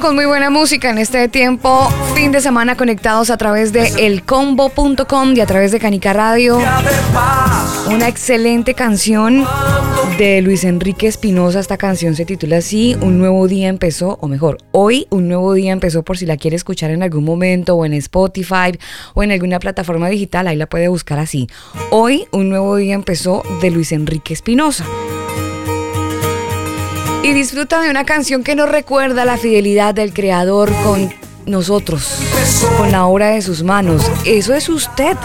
con muy buena música en este tiempo, fin de semana conectados a través de elcombo.com y a través de Canica Radio. Una excelente canción de Luis Enrique Espinosa. Esta canción se titula así, Un nuevo día empezó, o mejor, hoy un nuevo día empezó por si la quiere escuchar en algún momento o en Spotify o en alguna plataforma digital, ahí la puede buscar así. Hoy un nuevo día empezó de Luis Enrique Espinosa y disfruta de una canción que nos recuerda la fidelidad del Creador con nosotros, con la obra de sus manos. Eso es usted,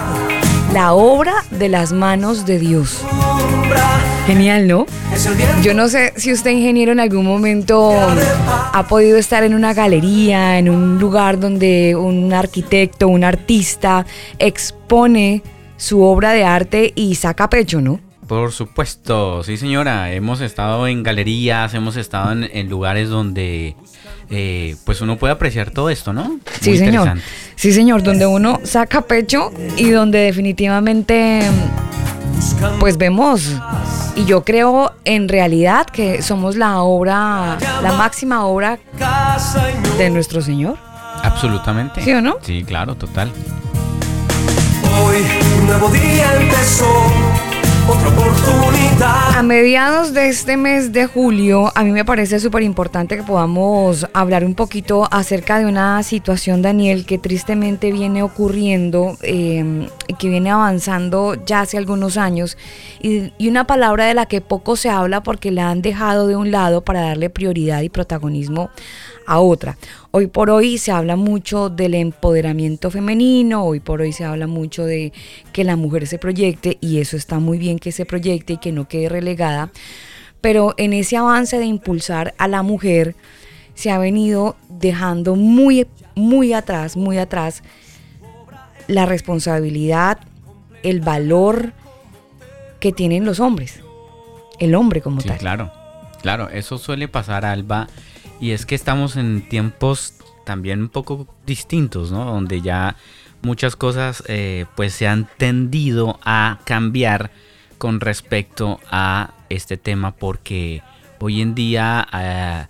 la obra de las manos de Dios. Genial, ¿no? Yo no sé si usted, ingeniero, en algún momento ha podido estar en una galería, en un lugar donde un arquitecto, un artista expone su obra de arte y saca pecho, ¿no? Por supuesto, sí señora, hemos estado en galerías, hemos estado en, lugares donde eh, pues uno puede apreciar todo esto, ¿no? sí señor, sí señor, donde uno saca pecho y donde definitivamente pues vemos, y yo creo en realidad que somos la obra, la máxima obra de nuestro Señor. Absolutamente. ¿Sí o no? Sí, claro, total. Hoy un nuevo día empezó A mediados de este mes de julio, a mí me parece súper importante que podamos hablar un poquito acerca de una situación, Daniel, que tristemente viene ocurriendo, eh, que viene avanzando ya hace algunos años, y, y una palabra de la que poco se habla porque la han dejado de un lado para darle prioridad y protagonismo a otra. Hoy por hoy se habla mucho del empoderamiento femenino, hoy por hoy se habla mucho de que la mujer se proyecte y eso está muy bien que se proyecte y que no quede relegada, pero en ese avance de impulsar a la mujer se ha venido dejando muy, muy atrás, muy atrás la responsabilidad, el valor que tienen los hombres, el hombre como Sí, tal. claro. Claro, eso suele pasar, Alba. Y es que estamos en tiempos también un poco distintos, ¿no? Donde ya muchas cosas eh, pues se han tendido a cambiar con respecto a este tema porque hoy en día eh,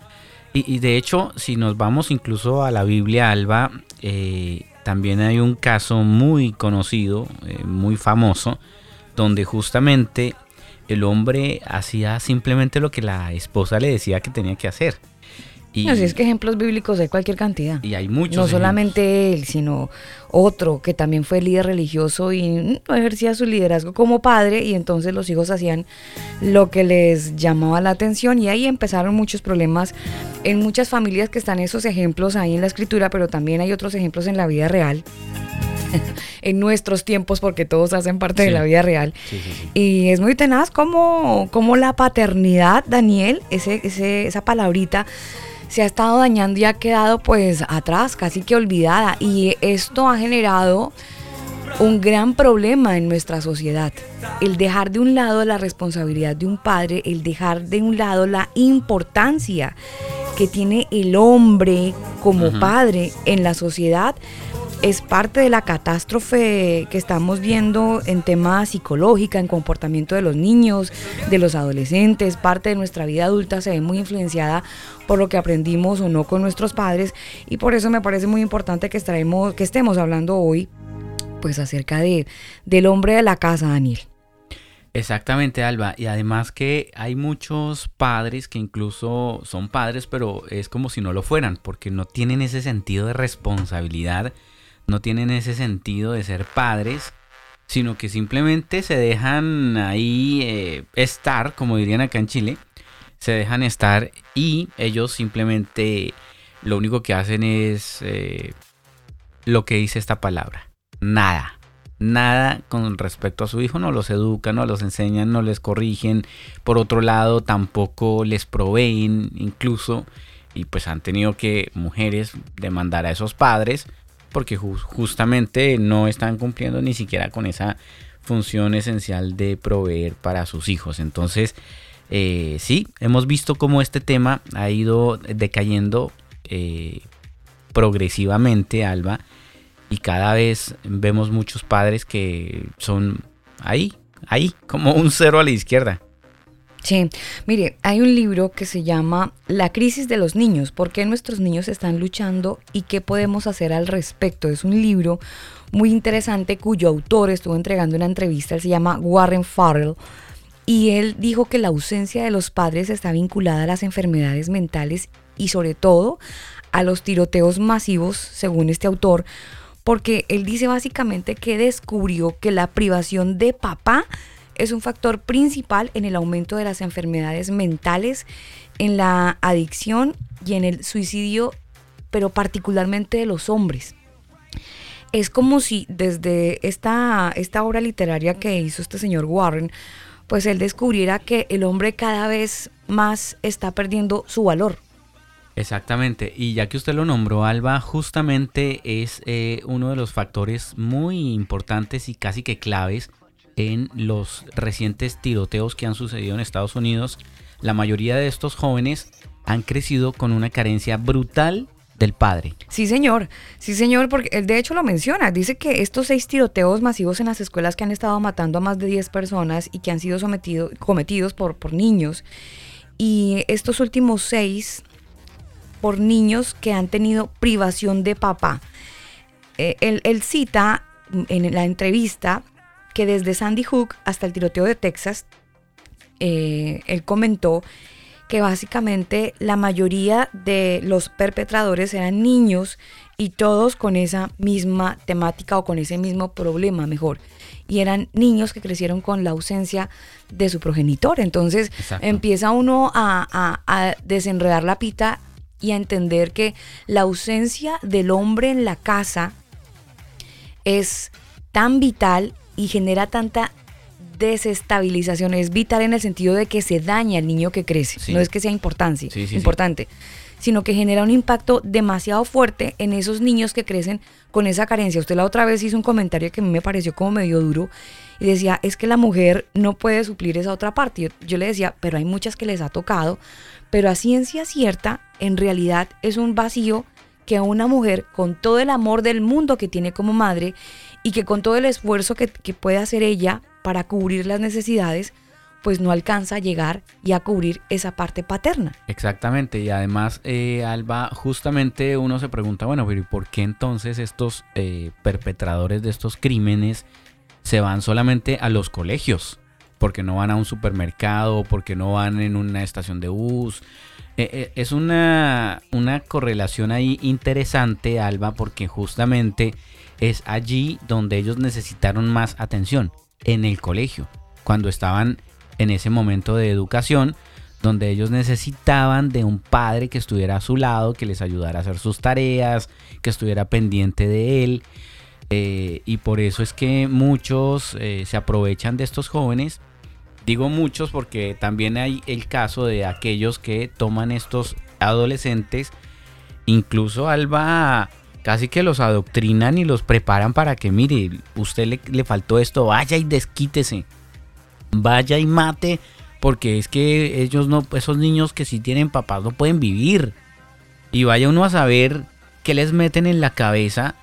y, de hecho si nos vamos incluso a la Biblia Alba eh, también hay un caso muy conocido muy famoso donde justamente el hombre hacía simplemente lo que la esposa le decía que tenía que hacer y, No, si es que ejemplos bíblicos hay cualquier cantidad. y hay muchos no ejemplos. solamente él, sino otro que también fue líder religioso y no ejercía su liderazgo como padre y entonces los hijos hacían lo que les llamaba la atención y ahí empezaron muchos problemas en muchas familias que están esos ejemplos ahí en la escritura, pero también hay otros ejemplos en la vida real. en nuestros tiempos porque todos hacen parte de la vida real Sí, sí, sí. y es muy tenaz como, como la paternidad, Daniel, ese, ese- esa palabrita, se ha estado dañando y ha quedado pues atrás, casi que olvidada. Y esto ha generado un gran problema en nuestra sociedad. El dejar de un lado la responsabilidad de un padre, el dejar de un lado la importancia que tiene el hombre como padre en la sociedad es parte de la catástrofe que estamos viendo en tema psicológica, en comportamiento de los niños, de los adolescentes, parte de nuestra vida adulta se ve muy influenciada por lo que aprendimos o no con nuestros padres y por eso me parece muy importante que, estaremos, que estemos hablando hoy pues acerca de, del hombre de la casa, Daniel. Exactamente, Alba. Y además que hay muchos padres que incluso son padres, pero es como si no lo fueran, porque no tienen ese sentido de responsabilidad, no tienen ese sentido de ser padres, sino que simplemente se dejan ahí eh, estar, como dirían acá en Chile, se dejan estar y ellos simplemente lo único que hacen es eh, lo que dice esta palabra, nada nada con respecto a su hijo, no los educan, no los enseñan, no les corrigen. Por otro lado, tampoco les proveen incluso. Y pues han tenido que mujeres demandar a esos padres porque ju- justamente no están cumpliendo ni siquiera con esa función esencial de proveer para sus hijos. Entonces, eh, sí, hemos visto cómo este tema ha ido decayendo eh, progresivamente, Alba y cada vez vemos muchos padres que son ahí, ahí, como un cero a la izquierda. Sí, mire, hay un libro que se llama La crisis de los niños, ¿por qué nuestros niños están luchando y qué podemos hacer al respecto? Es un libro muy interesante cuyo autor estuvo entregando una entrevista, se llama Warren Farrell, y él dijo que la ausencia de los padres está vinculada a las enfermedades mentales y sobre todo a los tiroteos masivos, según este autor, porque él dice básicamente que descubrió que la privación de papá es un factor principal en el aumento de las enfermedades mentales, en la adicción y en el suicidio, pero particularmente de los hombres. Es como si desde esta, esta obra literaria que hizo este señor Warren, pues él descubriera que el hombre cada vez más está perdiendo su valor. Exactamente, y ya que usted lo nombró, Alba, justamente es eh, uno de los factores muy importantes y casi que claves en los recientes tiroteos que han sucedido en Estados Unidos. La mayoría de estos jóvenes han crecido con una carencia brutal del padre. Sí, señor. Sí, señor, porque él de hecho lo menciona. Dice que estos seis tiroteos masivos en las escuelas que han estado matando a más de 10 personas y que han sido cometidos por, por niños, y estos últimos seis por niños que han tenido privación de papá. Eh, él, cita en la entrevista que desde Sandy Hook hasta el tiroteo de Texas, eh, él comentó que básicamente la mayoría de los perpetradores eran niños y todos con esa misma temática o con ese mismo problema, mejor. Y eran niños que crecieron con la ausencia de su progenitor. Entonces empieza uno a, a desenredar la pita y a entender que la ausencia del hombre en la casa es tan vital y genera tanta desestabilización es vital en el sentido de que se daña al niño que crece. No es que sea importante, importante, sino que genera un impacto demasiado fuerte en esos niños que crecen con esa carencia. Usted la otra vez hizo un comentario que a mí me pareció como medio duro y decía, es que la mujer no puede suplir esa otra parte. Yo, yo le decía, pero hay muchas que les ha tocado, pero a ciencia cierta, en realidad es un vacío que a una mujer con todo el amor del mundo que tiene como madre y que con todo el esfuerzo que, puede hacer ella para cubrir las necesidades, pues no alcanza a llegar y a cubrir esa parte paterna. Exactamente, y además, eh, Alba, justamente uno se pregunta, bueno, pero ¿y por qué entonces estos eh, perpetradores de estos crímenes se van solamente a los colegios? Porque no van a un supermercado, porque no van en una estación de bus. Eh, es una, una correlación ahí interesante, Alba, porque justamente es allí donde ellos necesitaron más atención en el colegio, cuando estaban en ese momento de educación, donde ellos necesitaban de un padre que estuviera a su lado, que les ayudara a hacer sus tareas, que estuviera pendiente de él. Eh, y por eso es que muchos eh, se aprovechan de estos jóvenes. Digo muchos porque también hay el caso de aquellos que toman estos adolescentes, incluso Alba casi que los adoctrinan y los preparan para que, mire, usted le, le, faltó esto, vaya y desquítese, vaya y mate, porque es que ellos no, esos niños que sí tienen papás no pueden vivir. Y vaya uno a saber qué les meten en la cabeza,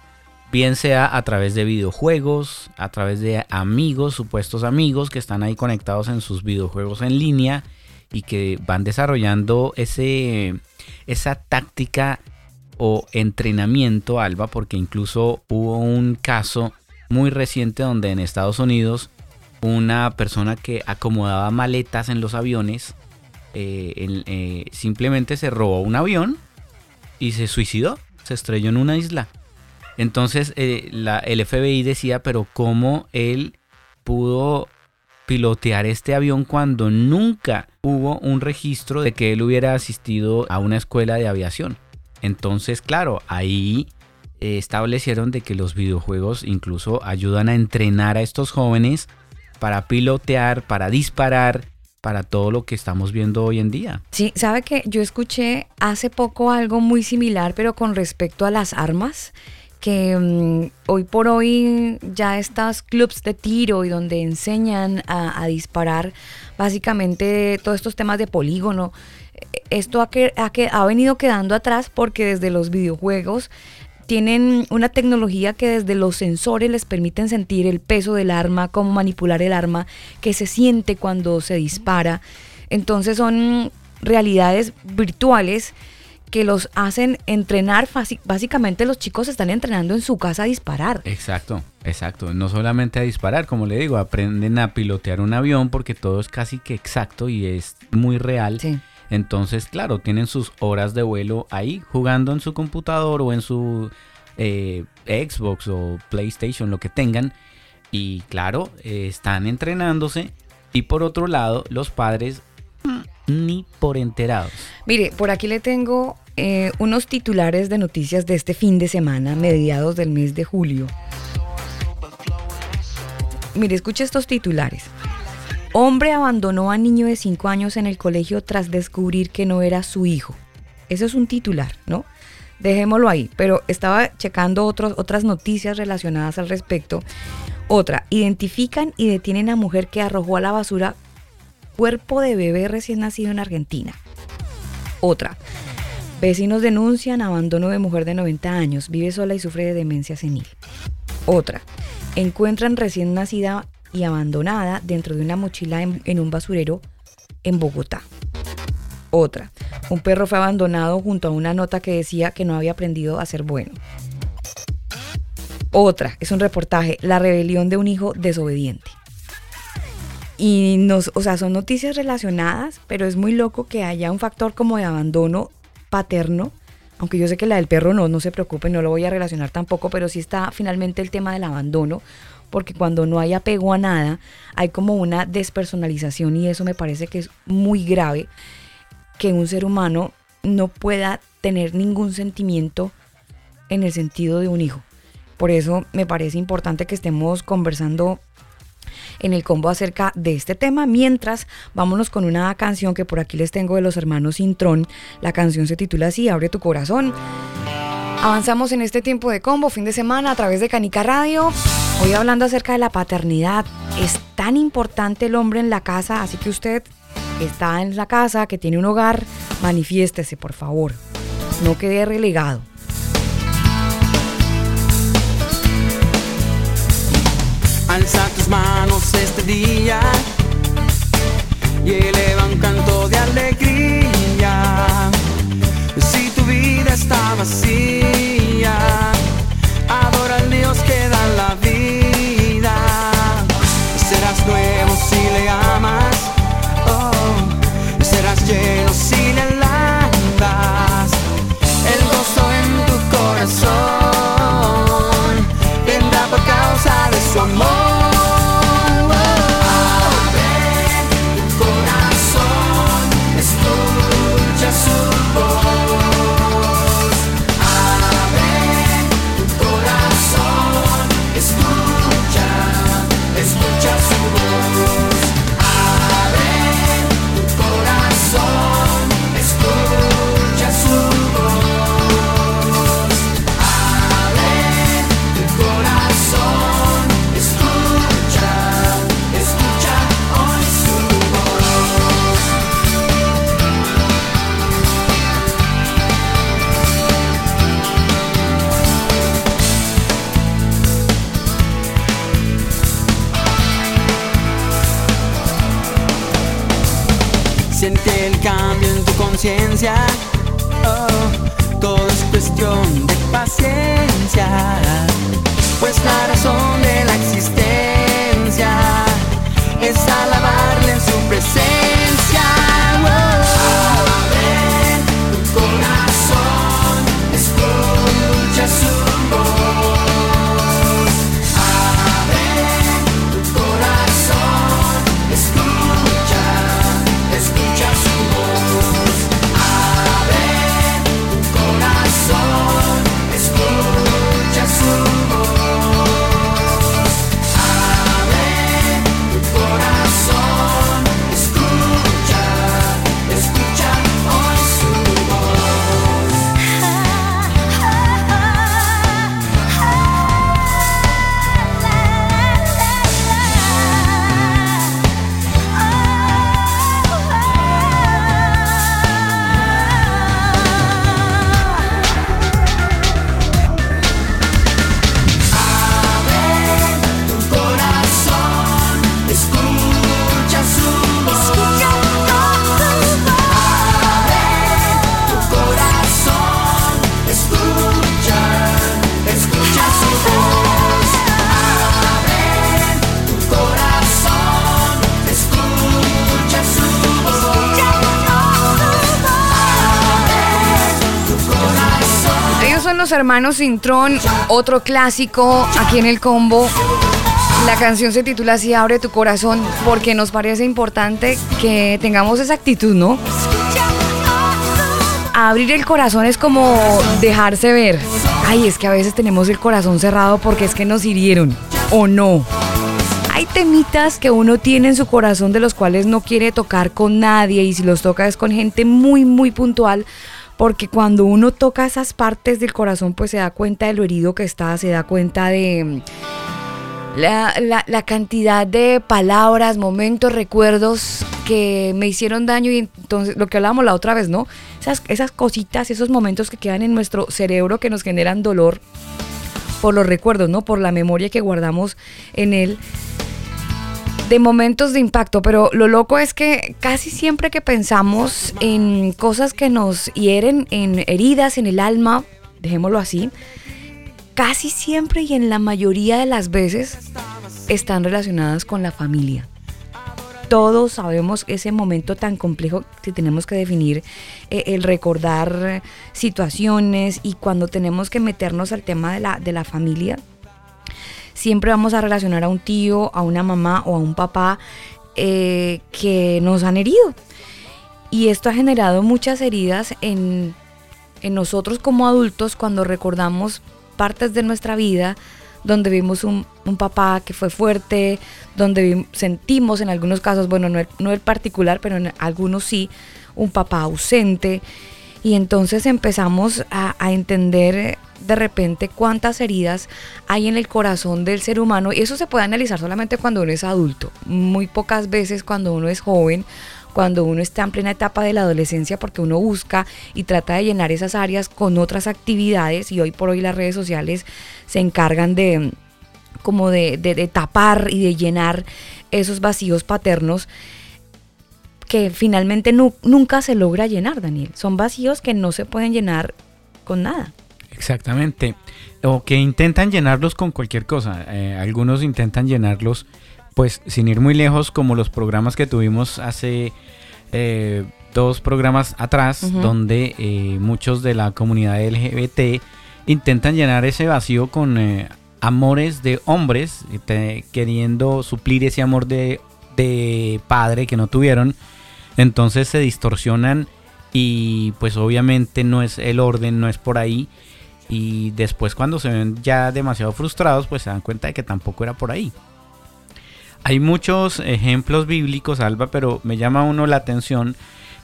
bien sea a través de videojuegos, a través de amigos, supuestos amigos que están ahí conectados en sus videojuegos en línea y que van desarrollando ese, esa táctica o entrenamiento, Alba, porque incluso hubo un caso muy reciente donde en Estados Unidos una persona que acomodaba maletas en los aviones eh, eh, simplemente se robó un avión y se suicidó, se estrelló en una isla. Entonces eh, la, el FBI decía, pero ¿cómo él pudo pilotear este avión cuando nunca hubo un registro de que él hubiera asistido a una escuela de aviación? Entonces, claro, ahí eh, establecieron de que los videojuegos incluso ayudan a entrenar a estos jóvenes para pilotear, para disparar, para todo lo que estamos viendo hoy en día. Sí, sabe que yo escuché hace poco algo muy similar, pero con respecto a las armas, que mm, hoy por hoy ya estos clubs de tiro y donde enseñan a, disparar básicamente todos estos temas de polígono, esto ha, ha, venido quedando atrás porque desde los videojuegos tienen una tecnología que desde los sensores les permiten sentir el peso del arma, cómo manipular el arma, que se siente cuando se dispara. Entonces son realidades virtuales que los hacen entrenar, básicamente los chicos están entrenando en su casa a disparar. Exacto, exacto. No solamente a disparar, como le digo, aprenden a pilotear un avión porque todo es casi que exacto y es muy real. Sí. Entonces, claro, tienen sus horas de vuelo ahí jugando en su computador o en su eh, Xbox o PlayStation, lo que tengan. Y claro, eh, están entrenándose. Y por otro lado, los padres mm, ni por enterados. Mire, por aquí le tengo eh, unos titulares de noticias de este fin de semana, mediados del mes de julio. Mire, escuche estos titulares. Hombre abandonó a niño de 5 años en el colegio tras descubrir que no era su hijo. Eso es un titular, ¿no? Dejémoslo ahí, pero estaba checando otras noticias relacionadas al respecto. Otra, identifican y detienen a mujer que arrojó a la basura cuerpo de bebé recién nacido en Argentina. Otra, Vecinos denuncian abandono de mujer de 90 años, vive sola y sufre de demencia senil. Otra, encuentran recién nacida y abandonada dentro de una mochila en, un basurero en Bogotá. Otra, un perro fue abandonado junto a una nota que decía que no había aprendido a ser bueno. Otra, es un reportaje, la rebelión de un hijo desobediente. Y nos, o sea, son noticias relacionadas, pero es muy loco que haya un factor como de abandono paterno, aunque yo sé que la del perro no, no se preocupe, no lo voy a relacionar tampoco, pero sí está finalmente el tema del abandono, porque cuando no hay apego a nada, hay como una despersonalización y eso me parece que es muy grave, que un ser humano no pueda tener ningún sentimiento en el sentido de un hijo. Por eso me parece importante que estemos conversando en el combo acerca de este tema. Mientras, vámonos con una canción que por aquí les tengo de los hermanos Intrón. La canción se titula así, Abre tu corazón. Avanzamos en este tiempo de combo, fin de semana, a través de Canica Radio. Hoy hablando acerca de la paternidad. Es tan importante el hombre en la casa, así que usted está en la casa, que tiene un hogar, manifiéstese, por favor. No quede relegado. Alza tus manos este día y eleva un canto de alegría. Si tu vida está vacía, conciencia. Oh, todo es cuestión de paciencia. Pues la razón de la existencia hermanos Sintrón, otro clásico aquí en el combo. La canción se titula así, Abre tu corazón, porque nos parece importante que tengamos esa actitud, ¿no? Abrir el corazón es como dejarse ver. Ay, es que a veces tenemos el corazón cerrado porque es que nos hirieron, o no. Hay temitas que uno tiene en su corazón de los cuales no quiere tocar con nadie y si los toca es con gente muy, muy puntual. Porque cuando uno toca esas partes del corazón, pues se da cuenta de lo herido que está, se da cuenta de mm, La, cantidad de palabras, momentos, recuerdos que me hicieron daño y entonces lo que hablábamos la otra vez, ¿no? Esas, esas cositas, esos momentos que quedan en nuestro cerebro que nos generan dolor por los recuerdos, ¿no? Por la memoria que guardamos en él de momentos de impacto, pero lo loco es que casi siempre que pensamos en cosas que nos hieren, en heridas en el alma, dejémoslo así, casi siempre y en la mayoría de las veces están relacionadas con la familia. Todos sabemos ese momento tan complejo que tenemos que definir, eh, el recordar situaciones y cuando tenemos que meternos al tema de la, de la familia, siempre vamos a relacionar a un tío, a una mamá o a un papá eh, que nos han herido. Y esto ha generado muchas heridas en, en nosotros como adultos cuando recordamos partes de nuestra vida donde vimos un, un papá que fue fuerte, donde sentimos en algunos casos, bueno, no el, no el particular, pero en algunos sí, un papá ausente. Y entonces empezamos a, entender eh, de repente cuántas heridas hay en el corazón del ser humano. Y eso se puede analizar solamente cuando uno es adulto. Muy pocas veces cuando uno es joven, cuando uno está en plena etapa de la adolescencia, porque uno busca y trata de llenar esas áreas con otras actividades. Y hoy por hoy las redes sociales se encargan de como de, de- de tapar y de llenar esos vacíos paternos que finalmente nu- nunca se logra llenar, Daniel. Son vacíos que no se pueden llenar con nada. Exactamente. O que intentan llenarlos con cualquier cosa. Eh, algunos intentan llenarlos, pues, sin ir muy lejos, como los programas que tuvimos hace eh, dos programas atrás, donde eh, muchos de la comunidad LGBT intentan llenar ese vacío con eh, amores de hombres, te- queriendo suplir ese amor de, de padre que no tuvieron. Entonces se distorsionan y pues obviamente no es el orden, no es por ahí. Y después cuando se ven ya demasiado frustrados, pues se dan cuenta de que tampoco era por ahí. Hay muchos ejemplos bíblicos, Alba, pero me llama uno la atención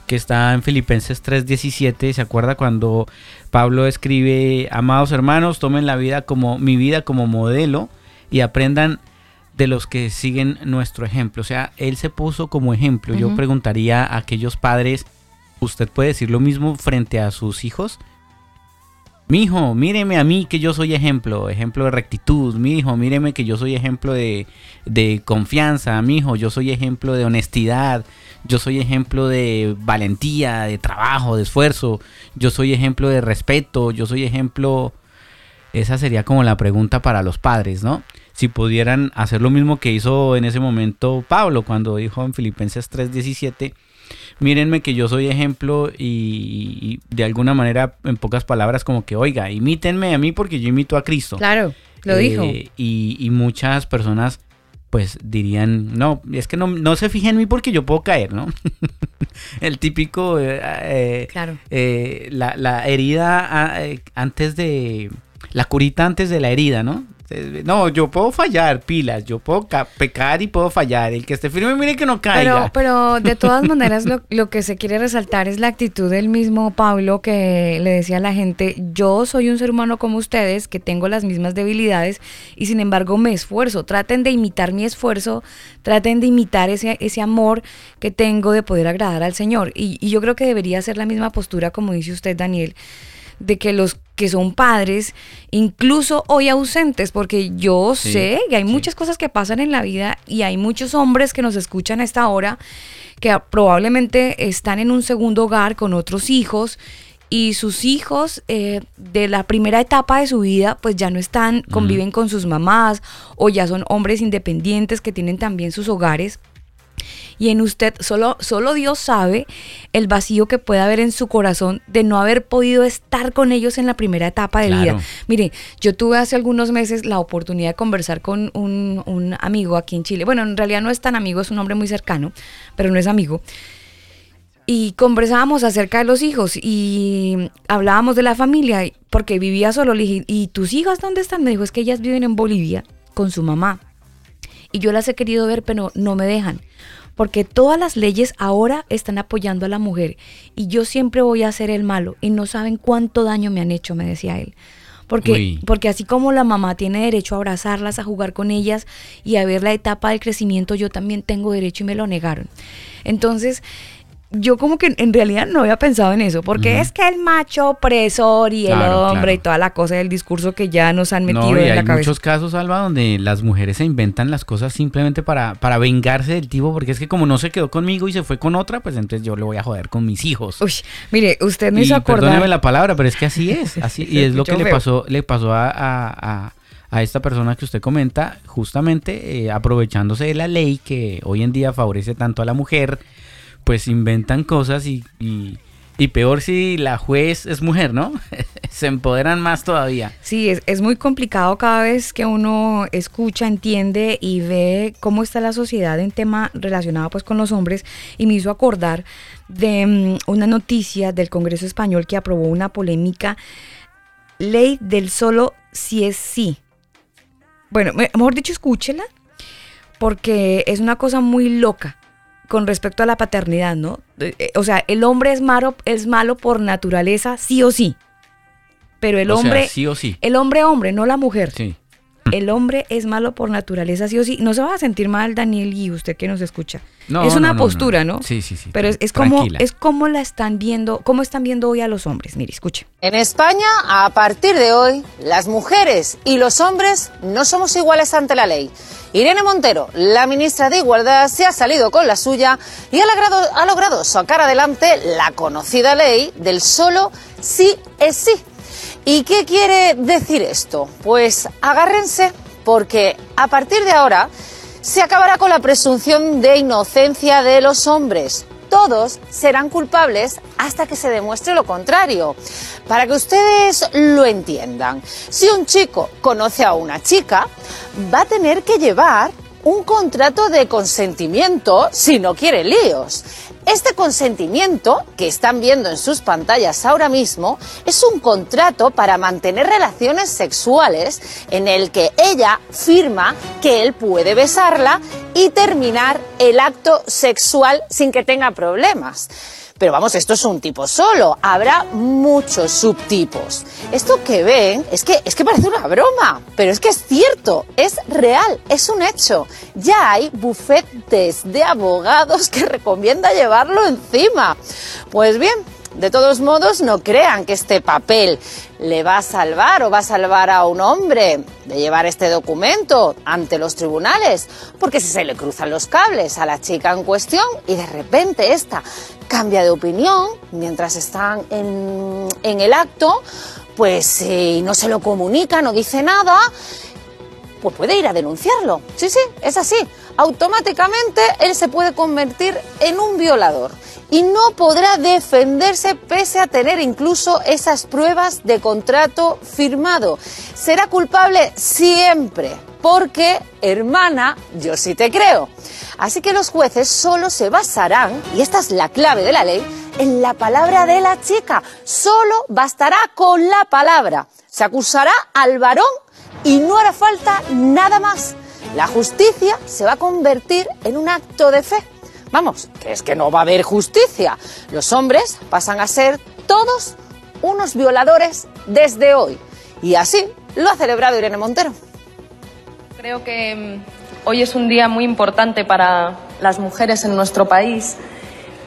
que está en Filipenses 3:17. ¿Se acuerda cuando Pablo escribe, amados hermanos, tomen la vida como mi vida como modelo y aprendan de los que siguen nuestro ejemplo? O sea, él se puso como ejemplo. Yo preguntaría a aquellos padres, ¿usted puede decir lo mismo frente a sus hijos? Mi hijo, míreme a mí que yo soy ejemplo, ejemplo de rectitud. Mi hijo, míreme que yo soy ejemplo de, de confianza. Mi hijo, yo soy ejemplo de honestidad. Yo soy ejemplo de valentía, de trabajo, de esfuerzo. Yo soy ejemplo de respeto. Yo soy ejemplo... Esa sería como la pregunta para los padres, ¿no? Si pudieran hacer lo mismo que hizo en ese momento Pablo cuando dijo en Filipenses 3:17, mírenme que yo soy ejemplo y, y de alguna manera, en pocas palabras, como que, oiga, imítenme a mí porque yo imito a Cristo. Claro, lo Eh, dijo. Y, y muchas personas pues dirían, no, es que no, no se fije en mí porque yo puedo caer, ¿no? El típico, eh, eh, Claro. eh, la, la herida ah, antes de, la curita antes de la herida, ¿no? No, yo puedo fallar, pilas, yo puedo ca- pecar y puedo fallar. El que esté firme, mire que no Pero, caiga. pero de todas maneras lo, lo que se quiere resaltar es la actitud del mismo Pablo que le decía a la gente, yo soy un ser humano como ustedes, que tengo las mismas debilidades y sin embargo me esfuerzo. Traten de imitar mi esfuerzo, traten de imitar ese, ese amor que tengo de poder agradar al Señor. Y, y yo creo que debería ser la misma postura, como dice usted, Daniel, de que los que son padres, incluso hoy ausentes, porque yo Sí, sé que hay sí. muchas cosas que pasan en la vida y hay muchos hombres que nos escuchan a esta hora que probablemente están en un segundo hogar con otros hijos y sus hijos eh, de la primera etapa de su vida pues ya no están, conviven con sus mamás o ya son hombres independientes que tienen también sus hogares. Y en usted, solo, solo Dios sabe el vacío que puede haber en su corazón de no haber podido estar con ellos en la primera etapa de Claro. vida. Mire, yo tuve hace algunos meses la oportunidad de conversar con un, un amigo aquí en Chile. Bueno, en realidad no es tan amigo, es un hombre muy cercano, pero no es amigo. Y conversábamos acerca de los hijos y hablábamos de la familia, porque vivía solo. Le dije, ¿y tus hijas dónde están? Me dijo, es que ellas viven en Bolivia con su mamá. Y yo las he querido ver, pero no me dejan. Porque todas las leyes ahora están apoyando a la mujer. Y yo siempre voy a ser el malo. Y no saben cuánto daño me han hecho, me decía él. Porque, Uy. porque así como la mamá tiene derecho a abrazarlas, a jugar con ellas y a ver la etapa del crecimiento, yo también tengo derecho y me lo negaron. Entonces, yo como que en realidad no había pensado en eso, porque es que el macho opresor y el hombre claro. y toda la cosa del discurso que ya nos han metido No, y en hay la cabeza. muchos casos, Alba, donde las mujeres se inventan las cosas simplemente para, para vengarse del tipo, porque es que como no se quedó conmigo y se fue con otra, pues entonces yo le voy a joder con mis hijos. Uy, mire, usted me y hizo acordar. perdóneme la palabra, pero es que así es, así, y es lo que le pasó, le pasó a, a- a- a esta persona que usted comenta, justamente eh, aprovechándose de la ley que hoy en día favorece tanto a la mujer, pues inventan cosas y, y, peor si la juez es mujer, ¿no? se empoderan más todavía. Sí, es, es muy complicado cada vez que uno escucha, entiende y ve cómo está la sociedad en tema relacionado pues con los hombres y me hizo acordar de mm, una noticia del Congreso Español que aprobó una polémica ley del solo si es sí. Bueno, me- mejor dicho, escúchela porque es una cosa muy loca con respecto a la paternidad, ¿no? Eh, O sea, el hombre es malo, es malo por naturaleza, sí o sí. Pero el O sea, hombre, sí o sí. el hombre hombre, no la mujer. Sí. El hombre es malo por naturaleza, sí o sí. No se va a sentir mal, Daniel, y usted que nos escucha. No, es una no, no, postura, no. ¿no? Sí, sí, sí. Pero es, es como, es como la están viendo, cómo están viendo hoy a los hombres. Mire, escuche. En España, a partir de hoy, las mujeres y los hombres no somos iguales ante la ley. Irene Montero, la ministra de Igualdad, se ha salido con la suya y ha logrado, ha logrado sacar adelante la conocida ley del solo sí es sí. ¿Y qué quiere decir esto? Pues agárrense porque a partir de ahora se acabará con la presunción de inocencia de los hombres. Todos serán culpables hasta que se demuestre lo contrario. Para que ustedes lo entiendan, si un chico conoce a una chica, va a tener que llevar un contrato de consentimiento si no quiere líos. Este consentimiento que están viendo en sus pantallas ahora mismo es un contrato para mantener relaciones sexuales en el que ella firma que él puede besarla y terminar el acto sexual sin que tenga problemas. Pero vamos, esto es un tipo solo, habrá muchos subtipos. Esto que ven es que, es que parece una broma, pero es que es cierto, es real, es un hecho. Ya hay bufetes de abogados que recomienda llevarlo encima. Pues bien, de todos modos, no crean que este papel le va a salvar o va a salvar a un hombre de llevar este documento ante los tribunales, porque si se le cruzan los cables a la chica en cuestión y de repente esta cambia de opinión mientras están en, en el acto, pues si no se lo comunica, no dice nada, pues puede ir a denunciarlo. Sí, sí, es así. Automáticamente él se puede convertir en un violador y no podrá defenderse pese a tener incluso esas pruebas de contrato firmado. Será culpable siempre, porque, hermana, yo sí te creo. Así que los jueces solo se basarán, y esta es la clave de la ley, en la palabra de la chica. Solo bastará con la palabra. Se acusará al varón y no hará falta nada más. La justicia se va a convertir en un acto de fe. Vamos, que es que no va a haber justicia. Los hombres pasan a ser todos unos violadores desde hoy. Y así lo ha celebrado Irene Montero. Creo que mm, hoy es un día muy importante para las mujeres en nuestro país.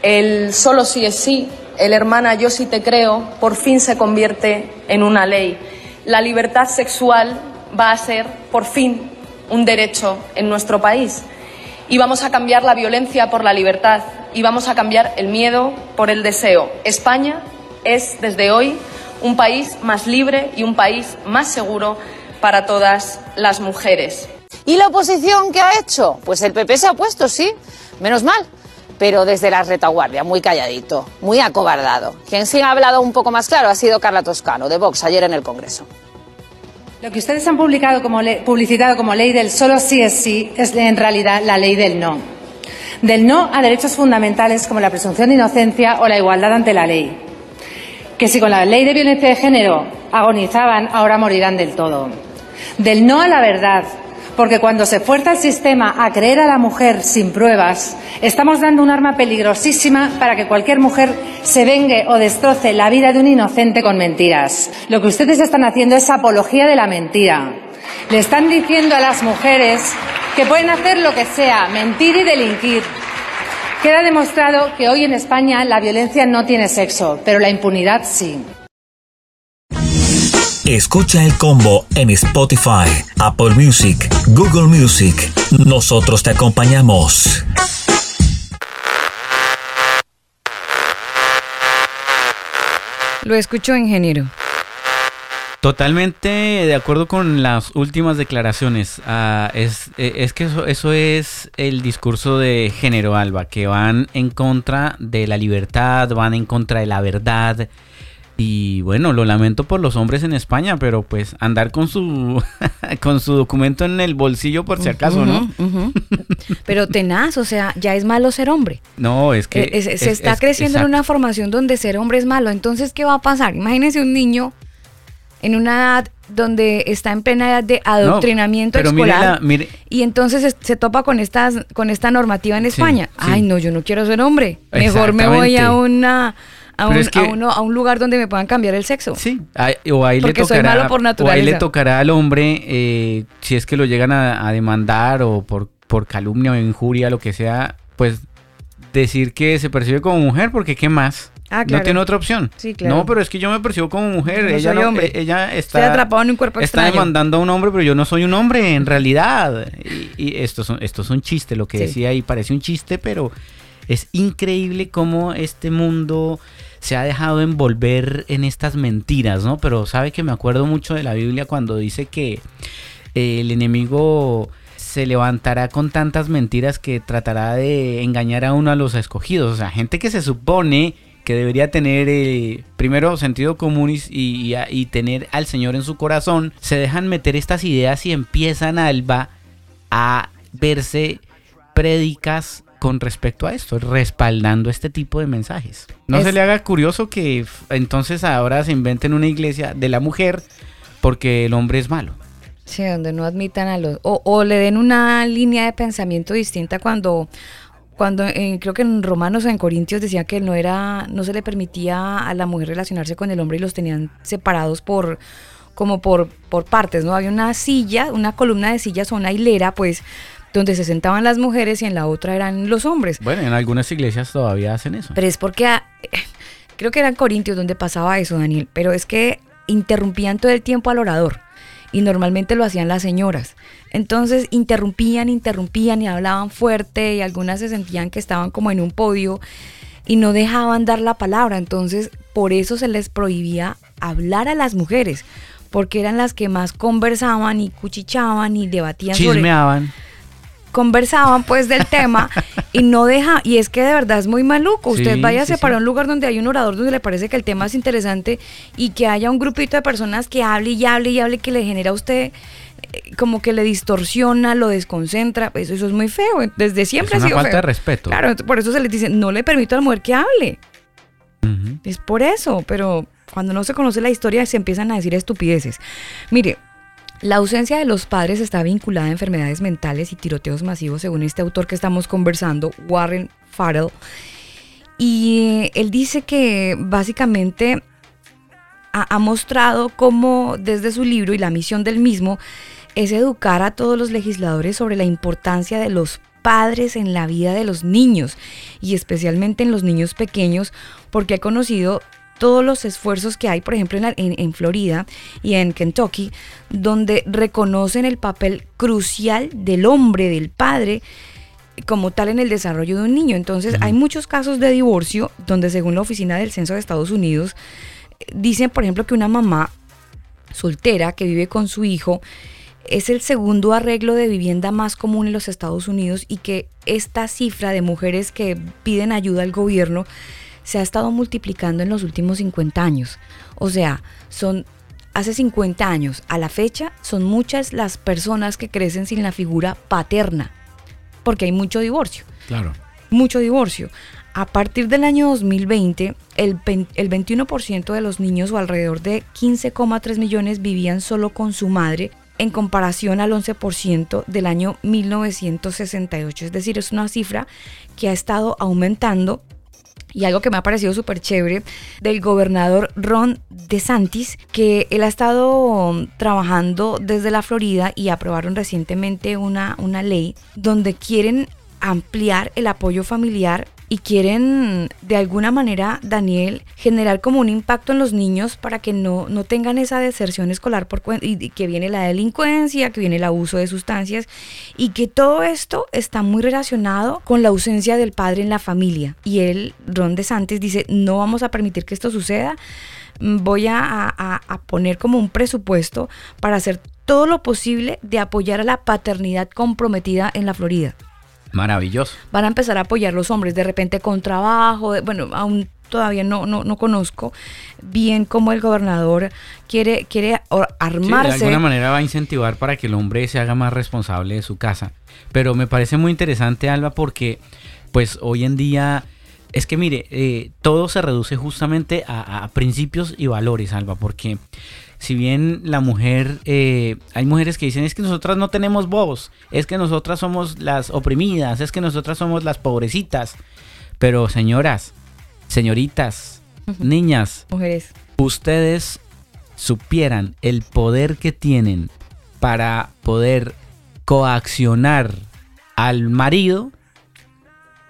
El solo sí es sí, el hermana yo sí te creo, por fin se convierte en una ley. La libertad sexual va a ser, por fin, un derecho en nuestro país. Y vamos a cambiar la violencia por la libertad y vamos a cambiar el miedo por el deseo. España es, desde hoy, un país más libre y un país más seguro para todas las mujeres. ¿Y la oposición qué ha hecho? Pues el PP se ha opuesto, sí, menos mal, pero desde la retaguardia, muy calladito, muy acobardado. Quien sí ha hablado un poco más claro ha sido Carla Toscano, de Vox, ayer en el Congreso. Lo que ustedes han publicado como publicitado como ley del solo sí es sí es en realidad la ley del no. Del no a derechos fundamentales como la presunción de inocencia o la igualdad ante la ley. Que si con la ley de violencia de género agonizaban, ahora morirán del todo. Del no a la verdad, porque cuando se fuerza el sistema a creer a la mujer sin pruebas, estamos dando un arma peligrosísima para que cualquier mujer se vengue o destroce la vida de un inocente con mentiras. Lo que ustedes están haciendo es apología de la mentira. Le están diciendo a las mujeres que pueden hacer lo que sea, mentir y delinquir. Queda demostrado que hoy en España la violencia no tiene sexo, pero la impunidad sí. Escucha el combo en Spotify, Apple Music, Google Music. Nosotros te acompañamos. Lo escucho, ingeniero. Totalmente de acuerdo con las últimas declaraciones. Ah, es, eh, es que eso, eso es el discurso de género, Alba, que van en contra de la libertad, van en contra de la verdad. Y bueno, lo lamento por los hombres en España, pero pues andar con su con su documento en el bolsillo por si acaso, ¿no? Pero tenaz, o sea, ya es malo ser hombre. No, es que Eh, es- es- se está es- creciendo en una formación donde ser hombre es malo. Entonces, ¿qué va a pasar? Imagínense un niño en una edad donde está en plena edad de adoctrinamiento mire escolar la- mire- y entonces es- se topa con estas con esta normativa en España. sí. Ay, no, yo no quiero ser hombre. Mejor me voy a una a un, Pero es que- a uno- a un lugar donde me puedan cambiar el sexo. Sí, o ahí Porque le soy tocará, malo por o ahí le tocará al hombre, eh, si es que lo llegan a, a demandar o por, por calumnia o injuria, lo que sea, pues decir que se percibe como mujer, porque ¿qué más? Ah, No claro. tiene otra opción. Sí, claro. No, pero es que yo me percibo como mujer. No ella soy no- hombre. eh, ella está Estoy atrapado en un cuerpo está extraño. demandando a un hombre, pero yo no soy un hombre en realidad. Y, y esto, es un, esto es un chiste, lo que Sí. decía ahí parece un chiste, pero es increíble cómo este mundo se ha dejado envolver en estas mentiras, ¿no? Pero sabe que me acuerdo mucho de la Biblia cuando dice que eh, el enemigo se levantará con tantas mentiras que tratará de engañar a uno a los escogidos. O sea, gente que se supone que debería tener eh, primero sentido común y, y- y tener al Señor en su corazón, se dejan meter estas ideas y empiezan, Alba, a verse prédicas con respecto a esto, respaldando este tipo de mensajes. No Es- se le haga curioso que entonces ahora se inventen una iglesia de la mujer porque el hombre es malo. Sí, donde no admitan a los... O, o le den una línea de pensamiento distinta cuando... Cuando eh, creo que en Romanos o en Corintios decía que no era, no se le permitía a la mujer relacionarse con el hombre y los tenían separados por, como por, por partes, ¿no? Había una silla, una columna de sillas o una hilera, pues, donde se sentaban las mujeres y en la otra eran los hombres. Bueno, en algunas iglesias todavía hacen eso. Pero es porque ah, creo que eran Corintios donde pasaba eso, Daniel. Pero es que interrumpían todo el tiempo al orador. Y normalmente lo hacían las señoras. Entonces interrumpían, interrumpían y hablaban fuerte y algunas se sentían que estaban como en un podio y no dejaban dar la palabra. Entonces por eso se les prohibía hablar a las mujeres. Porque eran las que más conversaban y cuchichaban y debatían sobre Chismeaban. Conversaban pues del tema y no deja, y es que de verdad es muy maluco. Usted Sí, váyase sí, para sí. un lugar donde hay un orador donde le parece que el tema es interesante y que haya un grupito de personas que hable y hable y hable que le genera a usted eh, como que le distorsiona, lo desconcentra, pues eso es muy feo. Desde siempre Es ha sido falta feo. de respeto. Claro, por eso se les dice, no le permito a la mujer que hable. Es por eso, pero cuando no se conoce la historia se empiezan a decir estupideces. Mire, la ausencia de los padres está vinculada a enfermedades mentales y tiroteos masivos, según este autor que estamos conversando, Warren Farrell. Y él dice que básicamente ha, ha mostrado cómo desde su libro y la misión del mismo es educar a todos los legisladores sobre la importancia de los padres en la vida de los niños y especialmente en los niños pequeños porque ha conocido todos los esfuerzos que hay, por ejemplo, en, la- en- en Florida y en Kentucky, donde reconocen el papel crucial del hombre, del padre, como tal en el desarrollo de un niño. Entonces, hay muchos casos de divorcio donde, según la Oficina del Censo de Estados Unidos, dicen, por ejemplo, que una mamá soltera que vive con su hijo es el segundo arreglo de vivienda más común en los Estados Unidos y que esta cifra de mujeres que piden ayuda al gobierno se ha estado multiplicando en los últimos 50 años. O sea, son hace 50 años a la fecha son muchas las personas que crecen sin la figura paterna, porque hay mucho divorcio Claro. mucho divorcio. A partir del año 2020, el, el 21% de los niños o alrededor de 15,3 millones vivían solo con su madre en comparación al 11% del año 1968. Es decir, es una cifra que ha estado aumentando y algo que me ha parecido súper chévere del gobernador Ron DeSantis, que él ha estado trabajando desde la Florida y aprobaron recientemente una, una ley donde quieren ampliar el apoyo familiar y quieren de alguna manera, Daniel, generar como un impacto en los niños para que no, no tengan esa deserción escolar por y y que viene la delincuencia, que viene el abuso de sustancias y que todo esto está muy relacionado con la ausencia del padre en la familia. Y él, Ron DeSantis, dice, no vamos a permitir que esto suceda, voy a- a poner como un presupuesto para hacer todo lo posible de apoyar a la paternidad comprometida en la Florida Maravilloso. van a empezar a apoyar los hombres de repente con trabajo, de- bueno, aún todavía no, no, no conozco bien cómo el gobernador quiere, quiere Sí, de armarse. alguna manera va a incentivar para que el hombre se haga más responsable de su casa. Pero me parece muy interesante, Alba, porque pues hoy en día es que mire, eh, todo se reduce justamente a, a principios y valores, Alba, porque si bien la mujer, eh, hay mujeres que dicen es que nosotras no tenemos voz, es que nosotras somos las oprimidas, es que nosotras somos las pobrecitas. Pero señoras, señoritas, niñas, Mujeres. ustedes supieran el poder que tienen para poder coaccionar al marido,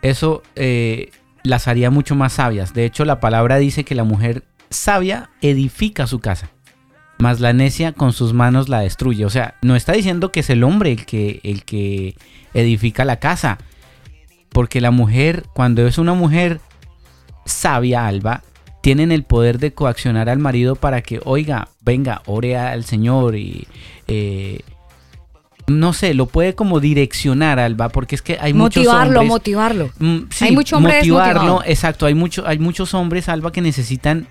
eso eh, las haría mucho más sabias. De hecho, la palabra dice que la mujer sabia edifica su casa, mas la necia con sus manos la destruye. O sea, no está diciendo que es el hombre el que, el que edifica la casa, porque la mujer, cuando es una mujer sabia, Alba, tienen el poder de coaccionar al marido para que, oiga, venga, ore al Señor y... eh, no sé, lo puede como direccionar, Alba, porque es que hay muchos motivarlo, hombres... motivarlo. Mm, sí, Hay mucho hombre motivarlo, exacto, hay, mucho, hay muchos hombres, Alba, que necesitan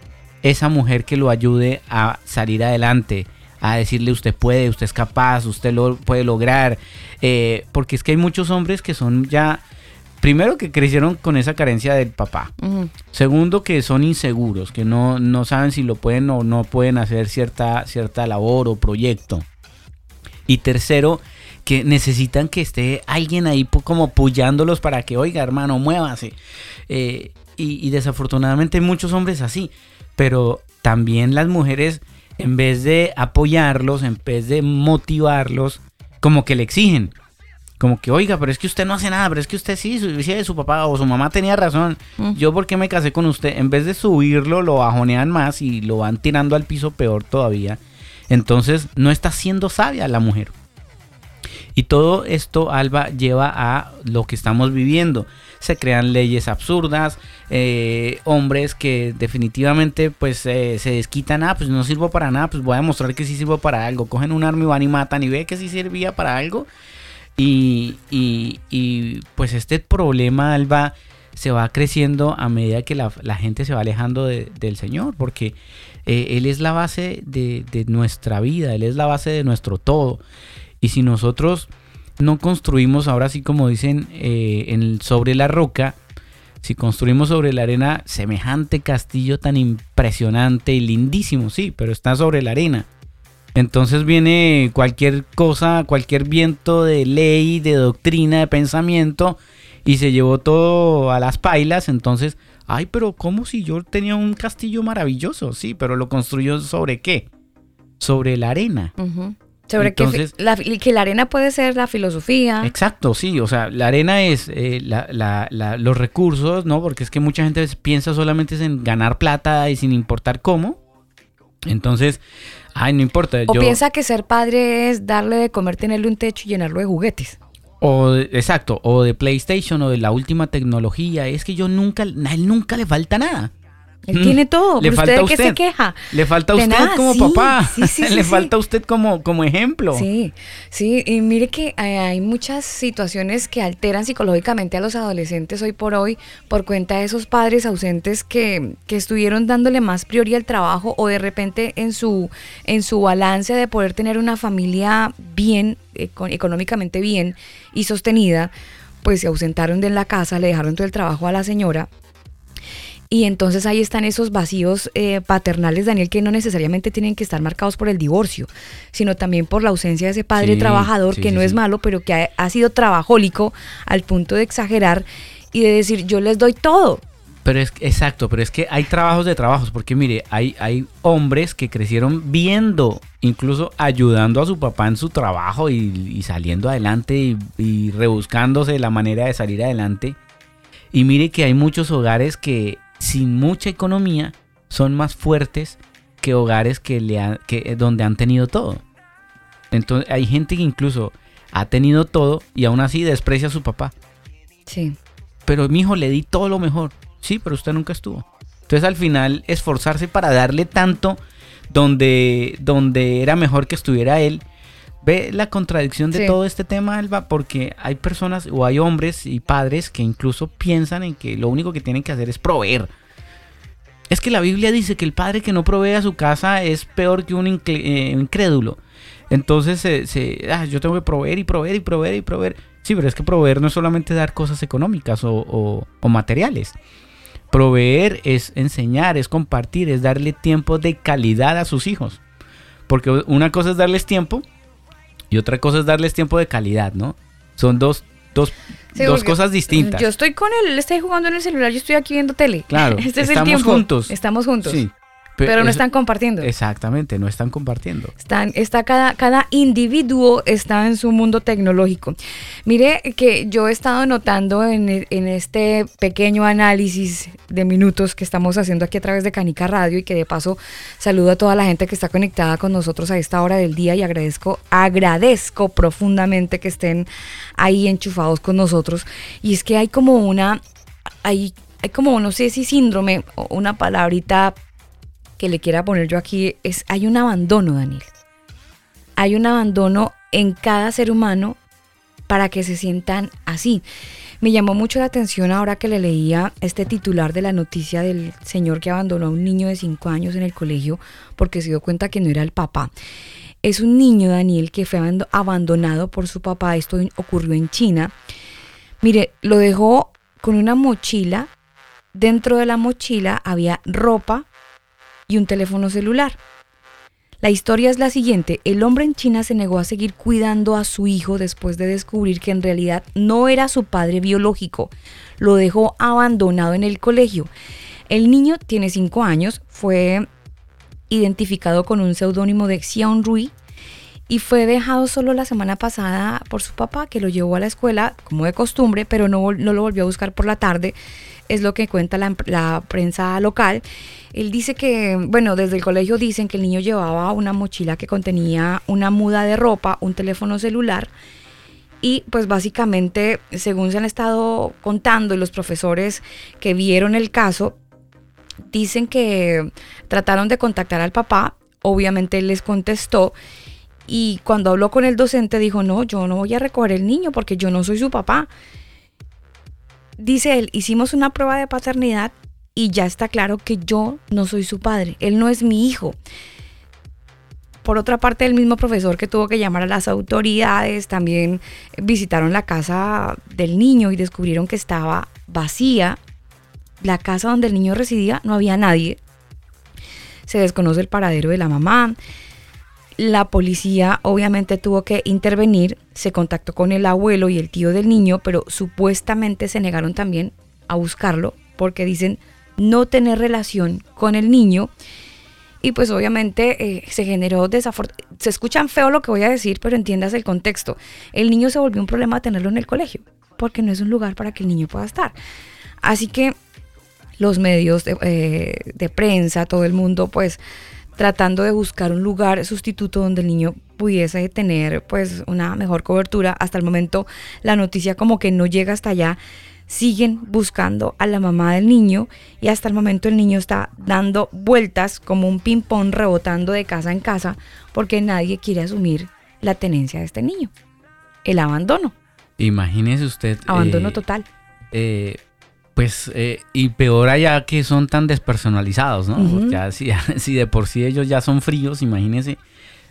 esa mujer que lo ayude a salir adelante, a decirle usted puede, usted es capaz, usted lo puede lograr, eh, porque es que hay muchos hombres que son ya, primero que crecieron con esa carencia del papá. Segundo, que son inseguros, que no, no saben si lo pueden o no pueden hacer cierta, cierta labor o proyecto. Y tercero, que necesitan que esté alguien ahí como apoyándolos para que, oiga, hermano, muévase. Eh, y, y desafortunadamente hay muchos hombres así. Pero también las mujeres, en vez de apoyarlos, en vez de motivarlos, como que le exigen. Como que, oiga, pero es que usted no hace nada, pero es que usted sí, su, sí, su papá o su mamá tenía razón. Mm. Yo, ¿por qué me casé con usted? En vez de subirlo, lo bajonean más y lo van tirando al piso peor todavía. Entonces, no está siendo sabia la mujer. Y todo esto, Alba, lleva a lo que estamos viviendo. Se crean leyes absurdas, eh, hombres que definitivamente pues eh, se desquitan, ah, pues no sirvo para nada, pues voy a demostrar que sí sirvo para algo. Cogen un arma y van y matan y ve que sí servía para algo. Y, y- y, pues este problema, Alba, se va creciendo a medida que la, gente se va alejando de- del Señor, porque eh, Él es la base de nuestra vida, Él es la base de nuestro todo. Y si nosotros no construimos, ahora sí como dicen, eh, sobre la roca, si construimos sobre la arena semejante castillo tan impresionante y lindísimo, sí, pero está sobre la arena. Entonces viene cualquier cosa, cualquier viento de ley, de doctrina, de pensamiento y se llevó todo a las pailas. Entonces, ay, pero ¿cómo si yo tenía un castillo maravilloso? Sí, pero lo construyó sobre qué? Sobre la arena. Ujú. Sobre que, Entonces- fi- la, que la arena puede ser la filosofía. Exacto, sí, o sea, la arena es eh, la- la- la- los recursos, ¿no? Porque es que mucha gente piensa solamente en ganar plata y sin importar cómo. Entonces, ay, no importa. o yo, piensa que ser padre es darle de comer, tenerle un techo y llenarlo de juguetes. O de- exacto, o de PlayStation o de la última tecnología. Es que yo nunca, a él nunca le falta nada. Él Mm. tiene todo. Le ¿Pero falta usted de qué se usted. queja? Le falta a usted nada, como sí, papá. sí, sí, sí, le falta a usted como, como ejemplo. Sí, sí, y mire que hay, hay muchas situaciones que alteran psicológicamente a los adolescentes hoy por hoy por cuenta de esos padres ausentes que, que estuvieron dándole más prioridad al trabajo o de repente en su, en su balance de poder tener una familia bien, eco- económicamente bien y sostenida, pues se ausentaron de la casa, le dejaron todo el trabajo a la señora Y entonces ahí están esos vacíos eh, paternales, Daniel, que no necesariamente tienen que estar marcados por el divorcio, sino también por la ausencia de ese padre Sí, trabajador sí, que sí, no es malo, pero que ha, ha sido trabajólico al punto de exagerar y de decir, yo les doy todo. Pero es exacto, pero es que hay trabajos de trabajos, porque mire, hay, hay hombres que crecieron viendo, incluso ayudando a su papá en su trabajo y, y saliendo adelante y, y rebuscándose la manera de salir adelante. Y mire que hay muchos hogares que sin mucha economía son más fuertes que hogares que le han- que, donde han tenido todo. Entonces hay gente que incluso ha tenido todo y aún así desprecia a su papá Sí. pero mi hijo le di todo lo mejor. Sí, pero usted nunca estuvo. Entonces al final esforzarse para darle tanto donde, donde era mejor que estuviera él. Ve la contradicción de Sí. todo este tema, Alba, porque hay personas o hay hombres y padres que incluso piensan en que lo único que tienen que hacer es proveer. Es que la Biblia dice que el padre que no provee a su casa es peor que un eh, incrédulo. Entonces se, se- ah, yo tengo que proveer y proveer y proveer y proveer. Sí, pero es que proveer no es solamente dar cosas económicas o, o- o materiales. Proveer es enseñar, es compartir, es darle tiempo de calidad a sus hijos. Porque una cosa es darles tiempo y otra cosa es darles tiempo de calidad, ¿no? Son dos, dos, Sí, dos cosas distintas. Yo estoy con él, él está jugando en el celular, yo estoy aquí viendo tele. Claro, este es el estamos tiempo. juntos. Estamos juntos. Sí, pe- pero no están compartiendo. Exactamente, no están compartiendo. Están, está cada, cada individuo está en su mundo tecnológico. Mire que yo he estado notando en, e- en este pequeño análisis de minutos que estamos haciendo aquí a través de Canica Radio y que de paso saludo a toda la gente que está conectada con nosotros a esta hora del día y agradezco, agradezco profundamente que estén ahí enchufados con nosotros. Y es que hay como una, hay, hay como, no sé si síndrome o una palabrita que le quiera poner yo aquí es hay un abandono, Daniel. Hay un abandono en cada ser humano para que se sientan así. Me llamó mucho la atención ahora que le leía este titular de la noticia del señor que abandonó a un niño de 5 años en el colegio porque se dio cuenta que no era el papá. Es un niño, Daniel, que fue abando- abandonado por su papá. Esto ocurrió en China. Mire, lo dejó con una mochila. Dentro de la mochila había ropa, y un teléfono celular. La historia es la siguiente, el hombre en China se negó a seguir cuidando a su hijo después de descubrir que en realidad no era su padre biológico, lo dejó abandonado en el colegio. El niño tiene 5 años, fue identificado con un seudónimo de Xiaon Rui y fue dejado solo la semana pasada por su papá que lo llevó a la escuela como de costumbre, pero no, lo volvió a buscar por la tarde, es lo que cuenta la prensa local. Él dice que, bueno, desde el colegio dicen que el niño llevaba una mochila que contenía una muda de ropa, un teléfono celular y pues básicamente, según se han estado contando y los profesores que vieron el caso, dicen que trataron de contactar al papá, obviamente él les contestó y cuando habló con el docente dijo, no, yo no voy a recoger el niño porque yo no soy su papá. Dice él, hicimos una prueba de paternidad y ya está claro que yo no soy su padre, él no es mi hijo. Por otra parte, el mismo profesor que tuvo que llamar a las autoridades también visitaron la casa del niño y descubrieron que estaba vacía. La casa donde el niño residía no había nadie. Se desconoce el paradero de la mamá. La policía obviamente tuvo que intervenir, se contactó con el abuelo y el tío del niño, pero supuestamente se negaron también a buscarlo porque dicen no tener relación con el niño. Y pues obviamente eh, se generó desafortunadamente. Se escuchan feo lo que voy a decir, pero entiendas el contexto. El niño se volvió un problema tenerlo en el colegio, porque no es un lugar para que el niño pueda estar. Así que los medios de, eh, de prensa, todo el mundo, pues tratando de buscar un lugar sustituto donde el niño pudiese tener pues una mejor cobertura. Hasta el momento la noticia como que no llega hasta allá. Siguen buscando a la mamá del niño y hasta el momento el niño está dando vueltas como un ping-pong rebotando de casa en casa porque nadie quiere asumir la tenencia de este niño. El abandono, Imagínese usted. abandono eh, total. eh, pues, eh, y peor allá que son tan despersonalizados, ¿no? Ya, si, si de por sí ellos ya son fríos, imagínese.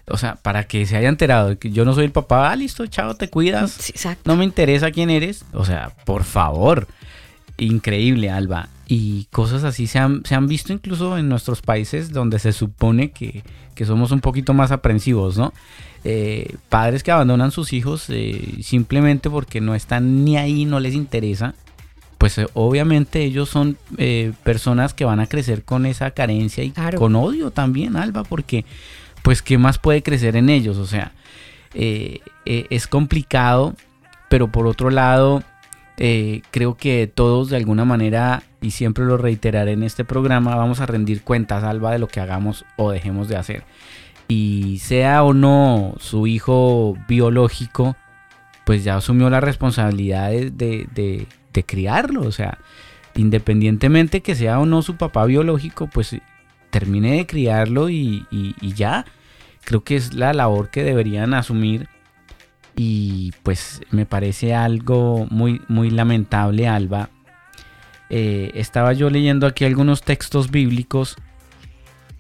O sea, para que se haya enterado que yo no soy el papá, ah, listo, chao, te cuidas. Sí, exacto. No me interesa quién eres. O sea, por favor. Increíble, Alba. y cosas así se han, se han visto incluso en nuestros países donde se supone que, que somos un poquito más aprensivos, ¿no? Eh, padres que abandonan sus hijos eh, simplemente porque no están ni ahí, no les interesa, pues eh, obviamente ellos son eh, personas que van a crecer con esa carencia y Claro. con odio también, Alba, porque pues qué más puede crecer en ellos, o sea, eh, eh, es complicado, pero por otro lado, eh, creo que todos de alguna manera, y siempre lo reiteraré en este programa, vamos a rendir cuentas, Alba, de lo que hagamos o dejemos de hacer. Y sea o no su hijo biológico, pues ya asumió la responsabilidad de, de- criarlo. O sea, independientemente que sea o no su papá biológico, pues termine de criarlo y ya. Creo que es la labor que deberían asumir. Y pues me parece algo muy, muy lamentable, Alba. Eh, estaba yo leyendo aquí algunos textos bíblicos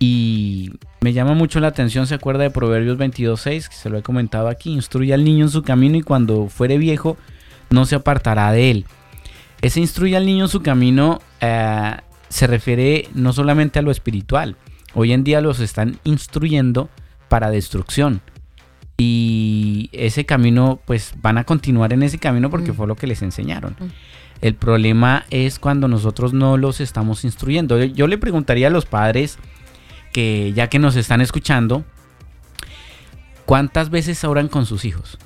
y me llama mucho la atención, se acuerda de Proverbios 22.6, que se lo he comentado aquí, instruye al niño en su camino y cuando fuere viejo no se apartará de él. Ese instruye al niño en su camino eh, se refiere no solamente a lo espiritual, hoy en día los están instruyendo para destrucción. Y ese camino, pues van a continuar en ese camino porque fue lo que les enseñaron. El problema es cuando nosotros no los estamos instruyendo. Yo- le preguntaría a los padres que ya que nos están escuchando, ¿cuántas veces oran con sus hijos?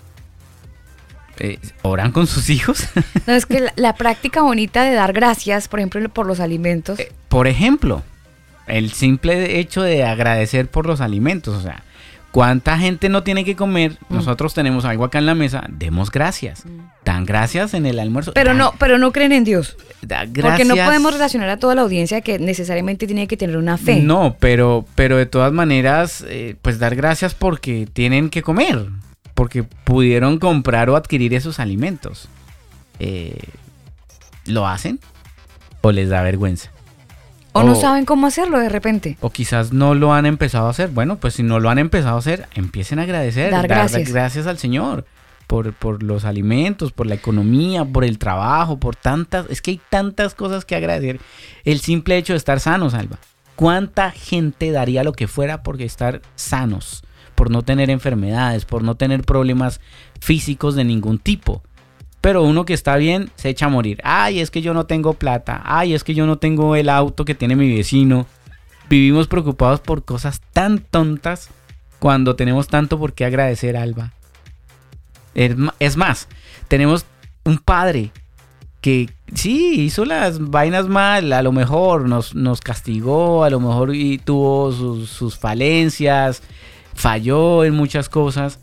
Eh, ¿Oran con sus hijos? No, es que la, la práctica bonita de dar gracias, por ejemplo, por los alimentos. por ejemplo, el simple hecho de agradecer por los alimentos, o sea, ¿cuánta gente no tiene que comer? Mm. Nosotros tenemos algo acá en la mesa, demos gracias. Dan gracias en el almuerzo. pero Dan- no, pero no creen en Dios. Porque no podemos relacionar a toda la audiencia que necesariamente tiene que tener una fe. No, pero, pero de todas maneras, eh, pues dar gracias porque tienen que comer, porque pudieron comprar o adquirir esos alimentos. Eh, ¿Lo hacen? ¿O les da vergüenza? O no saben cómo hacerlo de repente. O quizás no lo han empezado a hacer. Bueno, pues si no lo han empezado a hacer, empiecen a agradecer. Dar gracias. gracias al Señor por, por los alimentos, por la economía, por el trabajo, por tantas... Es que hay tantas cosas que agradecer. El simple hecho de estar sanos, Alba. ¿Cuánta gente daría lo que fuera por estar sanos? Por no tener enfermedades, por no tener problemas físicos de ningún tipo. Pero uno que está bien se echa a morir. Ay, es que yo no tengo plata. Ay, es que yo no tengo el auto que tiene mi vecino. Vivimos preocupados por cosas tan tontas cuando tenemos tanto por qué agradecer, Alba. Es más, tenemos un padre que sí hizo las vainas mal, a lo mejor nos, nos castigó, a lo mejor tuvo sus, sus falencias, falló en muchas cosas,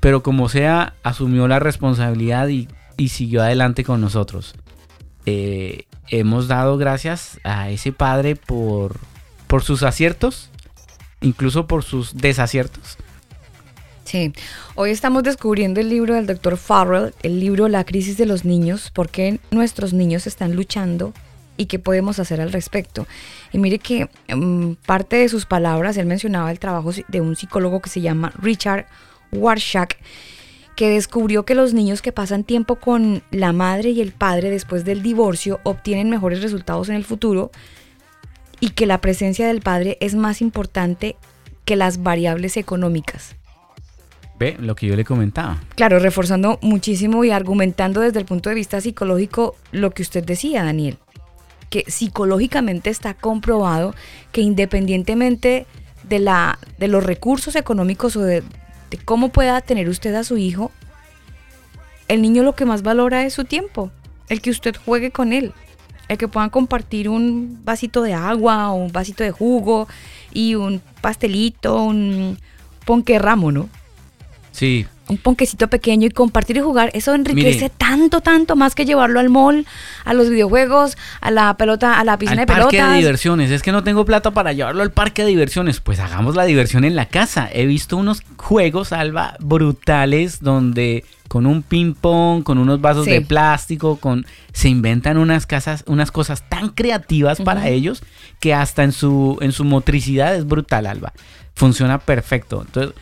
pero como sea, asumió la responsabilidad y, y siguió adelante con nosotros. Eh, hemos dado gracias a ese padre por, por sus aciertos, incluso por sus desaciertos. Sí. Hoy estamos descubriendo el libro del doctor Farrell, el libro La crisis de los niños, por qué nuestros niños están luchando y qué podemos hacer al respecto. Y mire que mm, parte de sus palabras, él mencionaba el trabajo de un psicólogo que se llama Richard Warshak, que descubrió que los niños que pasan tiempo con la madre y el padre después del divorcio obtienen mejores resultados en el futuro y que la presencia del padre es más importante que las variables económicas. Ve lo que yo le comentaba. Claro, reforzando muchísimo y argumentando desde el punto de vista psicológico lo que usted decía, Daniel, que psicológicamente está comprobado que independientemente de, la, de los recursos económicos o de, cómo pueda tener usted a su hijo, el niño lo que más valora es su tiempo, el que usted juegue con él, el que puedan compartir un vasito de agua o un vasito de jugo y un pastelito, un ponque ramo, ¿no? Sí, un ponquecito pequeño y compartir y jugar, eso enriquece Mire. tanto, tanto más que llevarlo al mall, a los videojuegos, a la pelota, a la piscina al de parque pelotas. de diversiones. Es que no tengo plata para llevarlo al parque de diversiones. Pues hagamos la diversión en la casa. He visto unos juegos, Alba, brutales donde con un ping pong, con unos vasos Sí. de plástico, con se inventan unas casas, unas cosas tan creativas para ellos que hasta en su en su motricidad es brutal, Alba. Funciona perfecto. Entonces,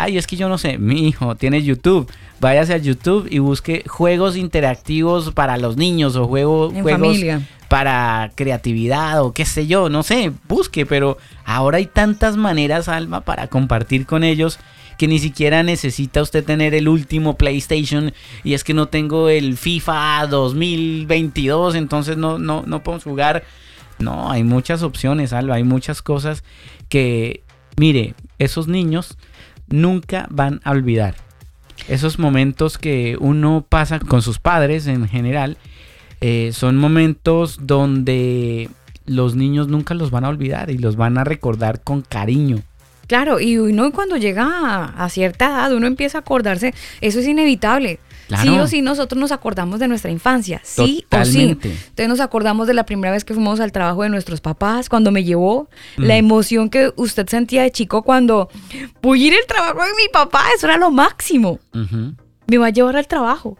ay, es que yo no sé, mi hijo tiene YouTube. Váyase a YouTube y busque juegos interactivos para los niños o juego- En juegos familia. para creatividad o qué sé yo, no sé, busque, pero ahora hay tantas maneras, Alma, para compartir con ellos que ni siquiera necesita usted tener el último PlayStation y es que no tengo el FIFA 2022, entonces no, no, no podemos jugar. No, hay muchas opciones, Alba, hay muchas cosas que, mire, esos niños nunca van a olvidar. Esos momentos que uno pasa con sus padres en general, eh, son momentos donde los niños nunca los van a olvidar y los van a recordar con cariño. Claro, y uno cuando llega a, a cierta edad, uno empieza a acordarse, eso es inevitable. Claro. Sí o sí nosotros nos acordamos de nuestra infancia, sí Totalmente. o sí. Entonces nos acordamos de la primera vez que fuimos al trabajo de nuestros papás, cuando me llevó, Mm. la emoción que usted sentía de chico cuando voy a ir al trabajo de mi papá, eso era lo máximo. Me va a llevar al trabajo.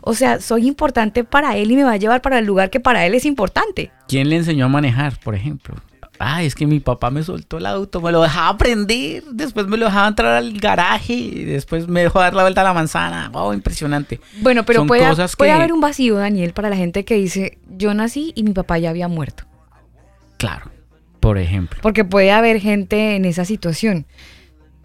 O sea, soy importante para él y me va a llevar para el lugar que para él es importante. ¿Quién le enseñó a manejar, por ejemplo? Ah, es que mi papá me soltó el auto, me lo dejaba aprender, después me lo dejaba entrar al garaje y después me dejó dar la vuelta a la manzana. Wow, impresionante. Bueno, pero Son puede, cosas puede que- haber un vacío, Daniel, para la gente que dice, yo nací y mi papá ya había muerto. Claro, por ejemplo. Porque puede haber gente en esa situación.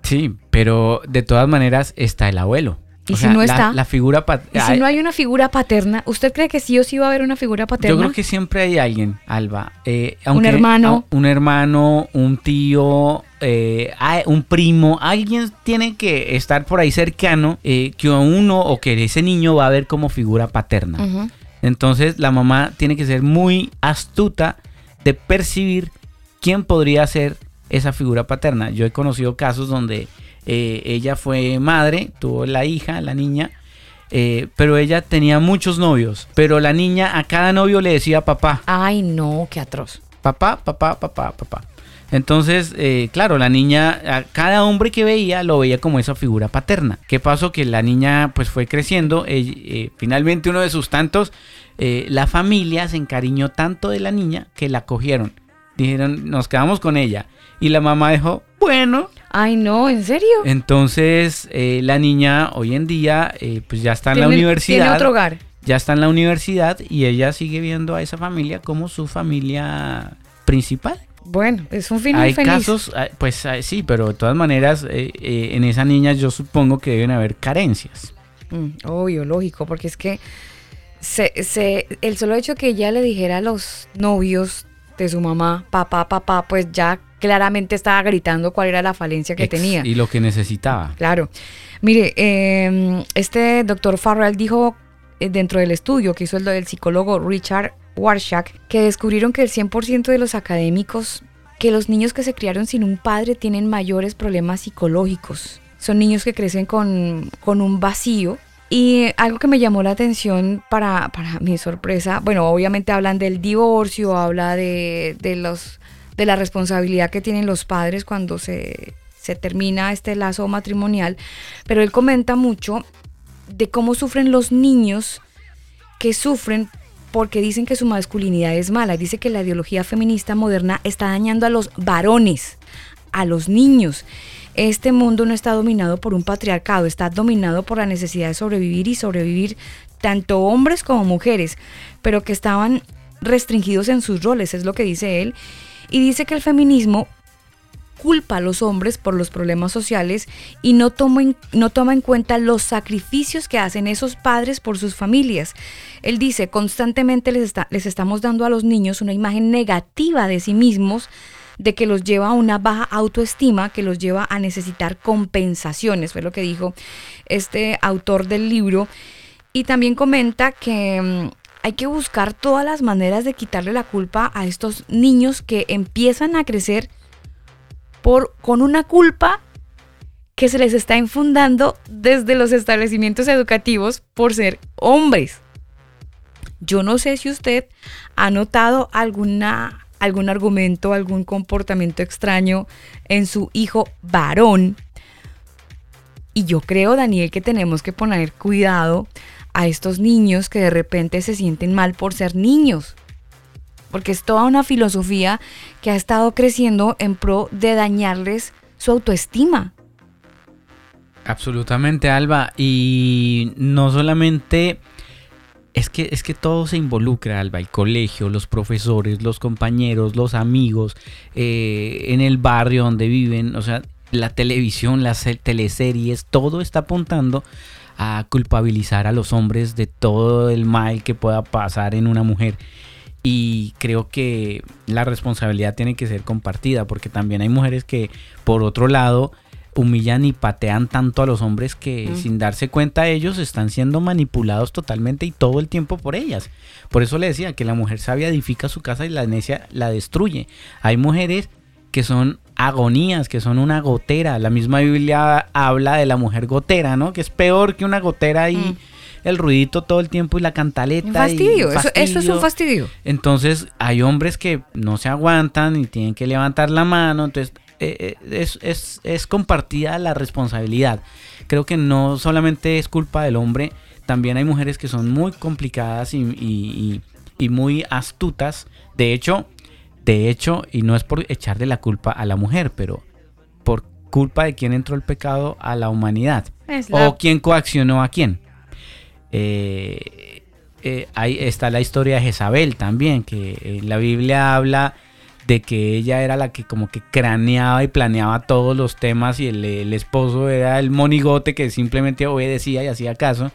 Sí, pero de todas maneras está el abuelo. ¿Y O si sea, no está? La, figura... Y si no hay una figura paterna, ¿usted cree que sí o sí va a haber una figura paterna? Yo creo que siempre hay alguien, Alba. eh, aunque- hermano. a- un hermano, un tío, eh, un primo. Alguien tiene que estar por ahí cercano eh, que uno o que ese niño va a ver como figura paterna. Entonces la mamá tiene que ser muy astuta de percibir quién podría ser esa figura paterna. Yo he conocido casos donde eh, ella fue madre, tuvo la hija, la niña, eh, pero ella tenía muchos novios. Pero la niña a cada novio le decía papá, Ay, no, qué atroz. papá, papá, papá, papá. Entonces, eh, claro, la niña, a cada hombre que veía lo veía como esa figura paterna. ¿Qué pasó? Que la niña pues fue creciendo. finalmente uno de sus tantos, la familia se encariñó tanto de la niña que la cogieron. Dijeron, nos quedamos con ella. Y la mamá dijo, bueno. Ay, no, ¿en serio? Entonces, eh, la niña hoy en día eh, pues ya está en la universidad. Tiene otro hogar. Ya está en la universidad y ella sigue viendo a esa familia como su familia principal. Bueno, es un final Hay feliz. casos, ah, pues ah, sí, pero de todas maneras, eh, eh, en esa niña yo supongo que deben haber carencias. Mm, obvio, lógico, porque es que se, se- el solo hecho que ella le dijera a los novios de su mamá, papá, papá, pues ya claramente estaba gritando cuál era la falencia que Ex- tenía. Y lo que necesitaba. Claro. Mire, eh, este doctor Farrell dijo eh, dentro del estudio que hizo el, el psicólogo Richard Warshak que descubrieron que el 100% de los académicos, que los niños que se criaron sin un padre tienen mayores problemas psicológicos. Son niños que crecen con, con un vacío. Y algo que me llamó la atención para, para mi sorpresa, bueno, obviamente hablan del divorcio, habla de, de los de la responsabilidad que tienen los padres cuando se, se termina este lazo matrimonial, pero él comenta mucho de cómo sufren los niños que sufren porque dicen que su masculinidad es mala. Dice que la ideología feminista moderna está dañando a los varones, a los niños. Este mundo no está dominado por un patriarcado, está dominado por la necesidad de sobrevivir y sobrevivir tanto hombres como mujeres, pero que estaban restringidos en sus roles, es lo que dice él. Y dice que el feminismo culpa a los hombres por los problemas sociales y no toma, en, no toma en cuenta los sacrificios que hacen esos padres por sus familias. Él dice, constantemente les, les estamos dando a los niños una imagen negativa de sí mismos, de que los lleva a una baja autoestima, que los lleva a necesitar compensaciones, fue lo que dijo este autor del libro. Y también comenta que mm, hay que buscar todas las maneras de quitarle la culpa a estos niños que empiezan a crecer con una culpa que se les está infundando desde los establecimientos educativos por ser hombres. Yo no sé si usted ha notado alguna, algún argumento, algún comportamiento extraño en su hijo varón. Y yo creo, Daniel, que tenemos que poner cuidado a estos niños que de repente se sienten mal por ser niños. Porque es toda una filosofía que ha estado creciendo en pro de dañarles su autoestima. Absolutamente, Alba. Y no solamente Es que, es que todo se involucra, Alba, el colegio, los profesores, los compañeros, los amigos, eh, en el barrio donde viven, o sea, la televisión, las se- teleseries, todo está apuntando a culpabilizar a los hombres de todo el mal que pueda pasar en una mujer. Y creo que la responsabilidad tiene que ser compartida, porque también hay mujeres que, por otro lado, humillan y patean tanto a los hombres que Mm. sin darse cuenta ellos están siendo manipulados totalmente y todo el tiempo por ellas. Por eso le decía que la mujer sabia edifica su casa y la necia la destruye. Hay mujeres que son agonías, que son una gotera. La misma Biblia habla de la mujer gotera, ¿no? Que es peor que una gotera y Mm. el ruidito todo el tiempo y la cantaleta. Un y fastidio, eso, eso es un fastidio. entonces hay hombres que no se aguantan y tienen que levantar la mano. Entonces eh, eh, es, es- es compartida la responsabilidad. Creo que no solamente es culpa del hombre, también hay mujeres que son muy complicadas y, y- y- y muy astutas. De hecho, de hecho, y no es por echarle la culpa a la mujer, pero por culpa de quién entró el pecado a la humanidad. La- O quién coaccionó a quién. Eh, eh, ahí está la historia de Jezabel también, que en la Biblia habla de que ella era la que como que craneaba y planeaba todos los temas y el, el esposo era el monigote que simplemente obedecía y hacía caso.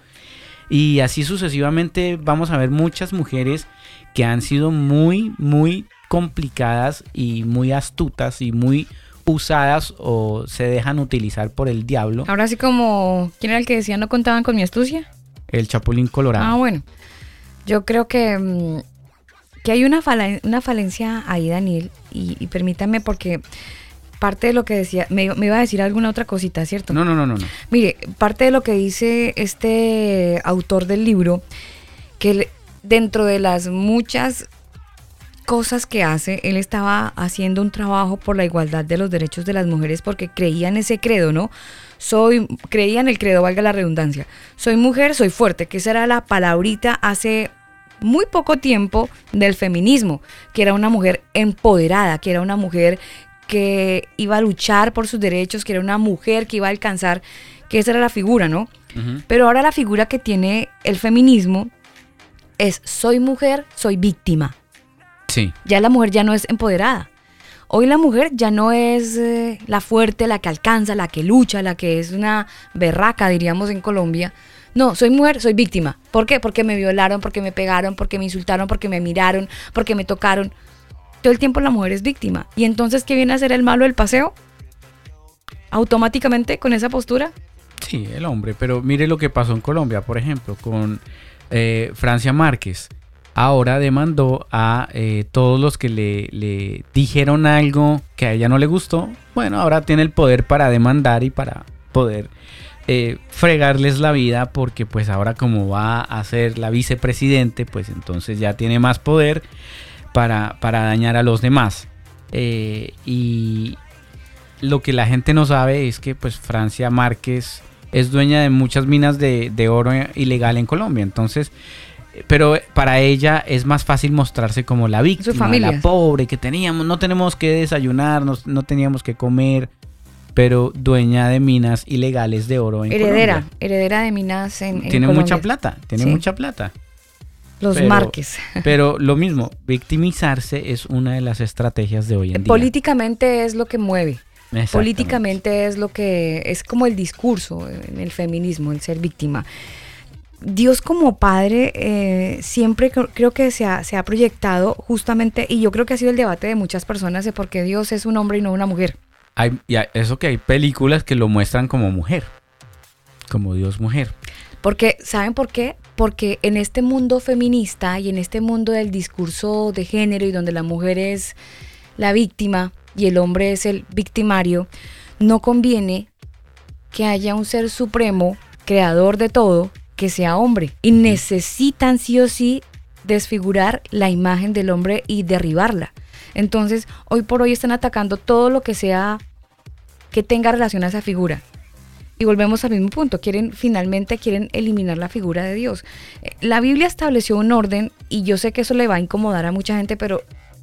Y así sucesivamente vamos a ver muchas mujeres que han sido muy, muy complicadas y muy astutas y muy usadas o se dejan utilizar por el diablo. Ahora sí como, ¿quién era el que decía no contaban con mi astucia? El chapulín colorado. Ah, bueno. Yo creo que, mm, que hay una, falen- una falencia ahí, Daniel, y, y permítame porque parte de lo que decía, me, me iba a decir alguna otra cosita, ¿cierto? No, no, no, no, no. Mire, parte de lo que dice este autor del libro, que dentro de las muchas cosas que hace, él estaba haciendo un trabajo por la igualdad de los derechos de las mujeres porque creía en ese credo, ¿no? Soy, creía en el credo, valga la redundancia. Soy mujer, soy fuerte, que esa era la palabrita hace muy poco tiempo del feminismo, que era una mujer empoderada, que era una mujer que iba a luchar por sus derechos, que era una mujer que iba a alcanzar, que esa era la figura, ¿no? Ujú. Pero ahora la figura que tiene el feminismo es soy mujer, soy víctima. Sí. Ya la mujer ya no es empoderada. Hoy la mujer ya no es eh, la fuerte, la que alcanza, la que lucha, la que es una berraca, diríamos en Colombia. No, soy mujer, soy víctima. ¿Por qué? Porque me violaron, porque me pegaron, porque me insultaron, porque me miraron, porque me tocaron. Todo el tiempo la mujer es víctima. ¿Y entonces qué viene a ser el malo del paseo? Automáticamente con esa postura. Sí, el hombre. Pero mire lo que pasó en Colombia, por ejemplo, con eh, Francia Márquez. Ahora demandó a eh, todos los que le, dijeron algo que a ella no le gustó. Bueno, ahora tiene el poder para demandar y para poder eh, fregarles la vida porque pues ahora como va a ser la vicepresidente, pues entonces ya tiene más poder para, para dañar a los demás. Eh, y lo que la gente no sabe es que pues Francia Márquez es dueña de muchas minas de, de oro ilegal en Colombia. Entonces, pero para ella es más fácil mostrarse como la víctima, la pobre que teníamos, no tenemos que desayunar, no, no teníamos que comer, pero dueña de minas ilegales de oro en Heredera, Colombia. heredera de minas en, en Tiene Colombia. mucha plata, tiene Sí. mucha plata. Los Pero- Márquez. Pero lo mismo, victimizarse es una de las estrategias de hoy en día. Políticamente es lo que mueve. Políticamente es lo que es como el discurso en el feminismo, el ser víctima. Dios como padre eh, siempre cre- creo que se ha, se ha proyectado justamente, y yo creo que ha sido el debate de muchas personas de por qué Dios es un hombre y no una mujer. Hay, y hay- eso que hay películas que lo muestran como mujer, como Dios mujer. Porque, ¿saben por qué? Porque en este mundo feminista y en este mundo del discurso de género y donde la mujer es la víctima y el hombre es el victimario, no conviene que haya un ser supremo, creador de todo, que sea hombre. Y necesitan sí o sí desfigurar la imagen del hombre y derribarla. Entonces, hoy por hoy están atacando todo lo que sea que tenga relación a esa figura. Y volvemos al mismo punto, quieren finalmente quieren eliminar la figura de Dios. Eh, La Biblia estableció un orden y yo sé que eso le va a incomodar a mucha gente, pero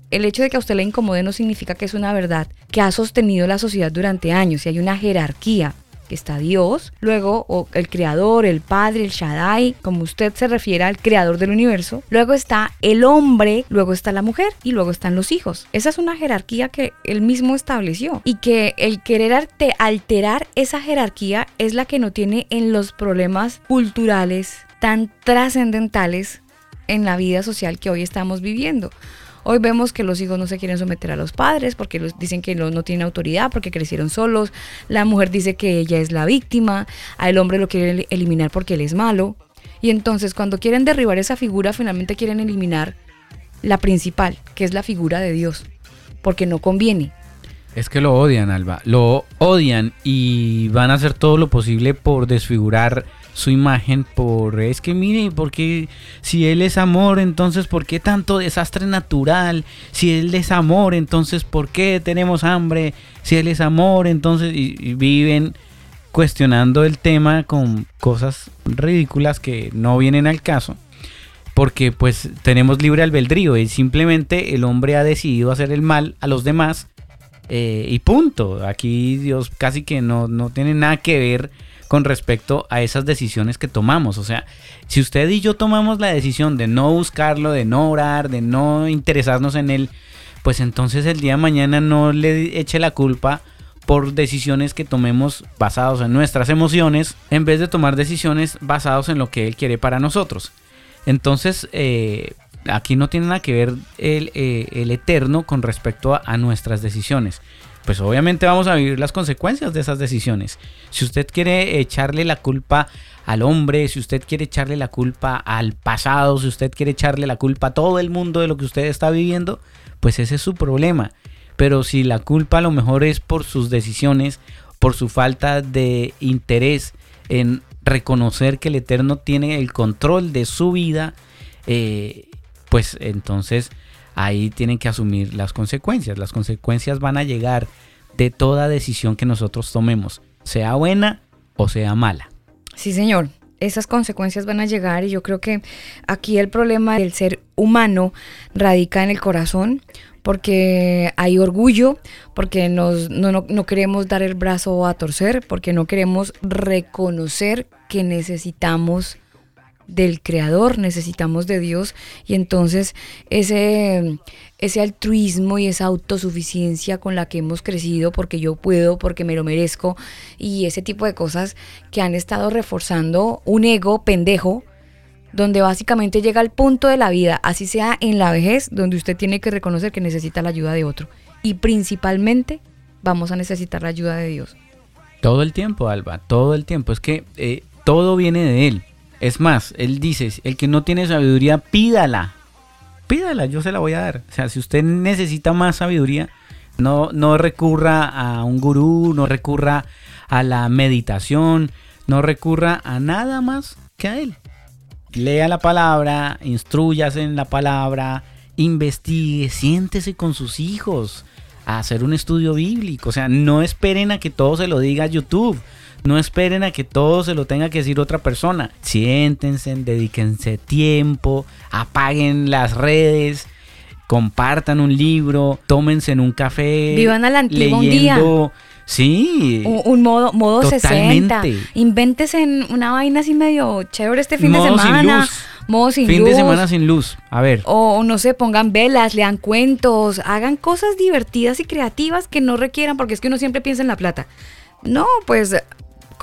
el hecho de que a usted le incomode no significa que es una verdad que ha sostenido la sociedad durante años y hay una jerarquía que está Dios, luego el creador, el padre, el Shaddai, como usted se refiere al creador del universo, luego está el hombre, luego está la mujer y luego están los hijos. Esa es una jerarquía que él mismo estableció y que el querer alterar esa jerarquía es la que no tiene en los problemas culturales tan trascendentales en la vida social que hoy estamos viviendo. Hoy vemos que los hijos no se quieren someter a los padres porque dicen que no, no tienen autoridad porque crecieron solos. La mujer dice que ella es la víctima. Al hombre lo quieren el- eliminar porque él es malo. Y entonces cuando quieren derribar esa figura, finalmente quieren eliminar la principal, que es la figura de Dios. Porque no conviene. Es que lo odian, Alba. Lo odian y van a hacer todo lo posible por desfigurar su imagen. Por es que mire, porque si él es amor, entonces ¿por qué tanto desastre natural? Si él es amor, entonces ¿por qué tenemos hambre? Si él es amor, entonces y, viven cuestionando el tema con cosas ridículas que no vienen al caso. Porque pues tenemos libre albedrío y simplemente el hombre ha decidido hacer el mal a los demás eh, y punto. Aquí Dios casi que no, no tiene nada que ver con respecto a esas decisiones que tomamos. O sea, si usted y yo tomamos la decisión de no buscarlo, de no orar, de no interesarnos en él, pues entonces el día de mañana no le eche la culpa por decisiones que tomemos basados en nuestras emociones, en vez de tomar decisiones basados en lo que él quiere para nosotros. Entonces, eh, aquí no tiene nada que ver el, eh, eterno con respecto a nuestras decisiones. Pues obviamente vamos a vivir las consecuencias de esas decisiones. Si usted quiere echarle la culpa al hombre, si usted quiere echarle la culpa al pasado, si usted quiere echarle la culpa a todo el mundo de lo que usted está viviendo, pues ese es su problema. Pero si la culpa a lo mejor es por sus decisiones, por su falta de interés en reconocer que el Eterno tiene el control de su vida, eh, pues entonces ahí tienen que asumir las consecuencias. Las consecuencias van a llegar de toda decisión que nosotros tomemos, sea buena o sea mala. Sí, señor. Esas consecuencias van a llegar y yo creo que aquí el problema del ser humano radica en el corazón porque hay orgullo, porque nos, no, no, no queremos dar el brazo a torcer, porque no queremos reconocer que necesitamos del creador, necesitamos de Dios y entonces ese, ese altruismo y esa autosuficiencia con la que hemos crecido porque yo puedo, porque me lo merezco y ese tipo de cosas que han estado reforzando un ego pendejo donde básicamente llega al punto de la vida, así sea en la vejez, donde usted tiene que reconocer que necesita la ayuda de otro y principalmente vamos a necesitar la ayuda de Dios. Todo el tiempo, Alba, todo el tiempo. Es que eh, todo viene de Él. Es más, Él dice, el que no tiene sabiduría, pídala. Pídala, yo se la voy a dar. O sea, si usted necesita más sabiduría, no, no recurra a un gurú, no recurra a la meditación, no recurra a nada más que a Él. Lea la palabra, instruyase en la palabra, investigue, siéntese con sus hijos a hacer un estudio bíblico. O sea, no esperen a que todo se lo diga YouTube. No esperen a que todo se lo tenga que decir otra persona. Siéntense, dedíquense tiempo, apaguen las redes, compartan un libro, tómense en un café. Vivan a la antigua un día. leyendo. Sí. Un, un modo, modo Totalmente. 60. Invéntese en una vaina así medio chévere este fin Modo de sin semana. luz. Modo sin fin luz. de semana sin luz. A ver. O o no sé, pongan velas, lean cuentos, hagan cosas divertidas y creativas que no requieran, porque es que uno siempre piensa en la plata. No, pues,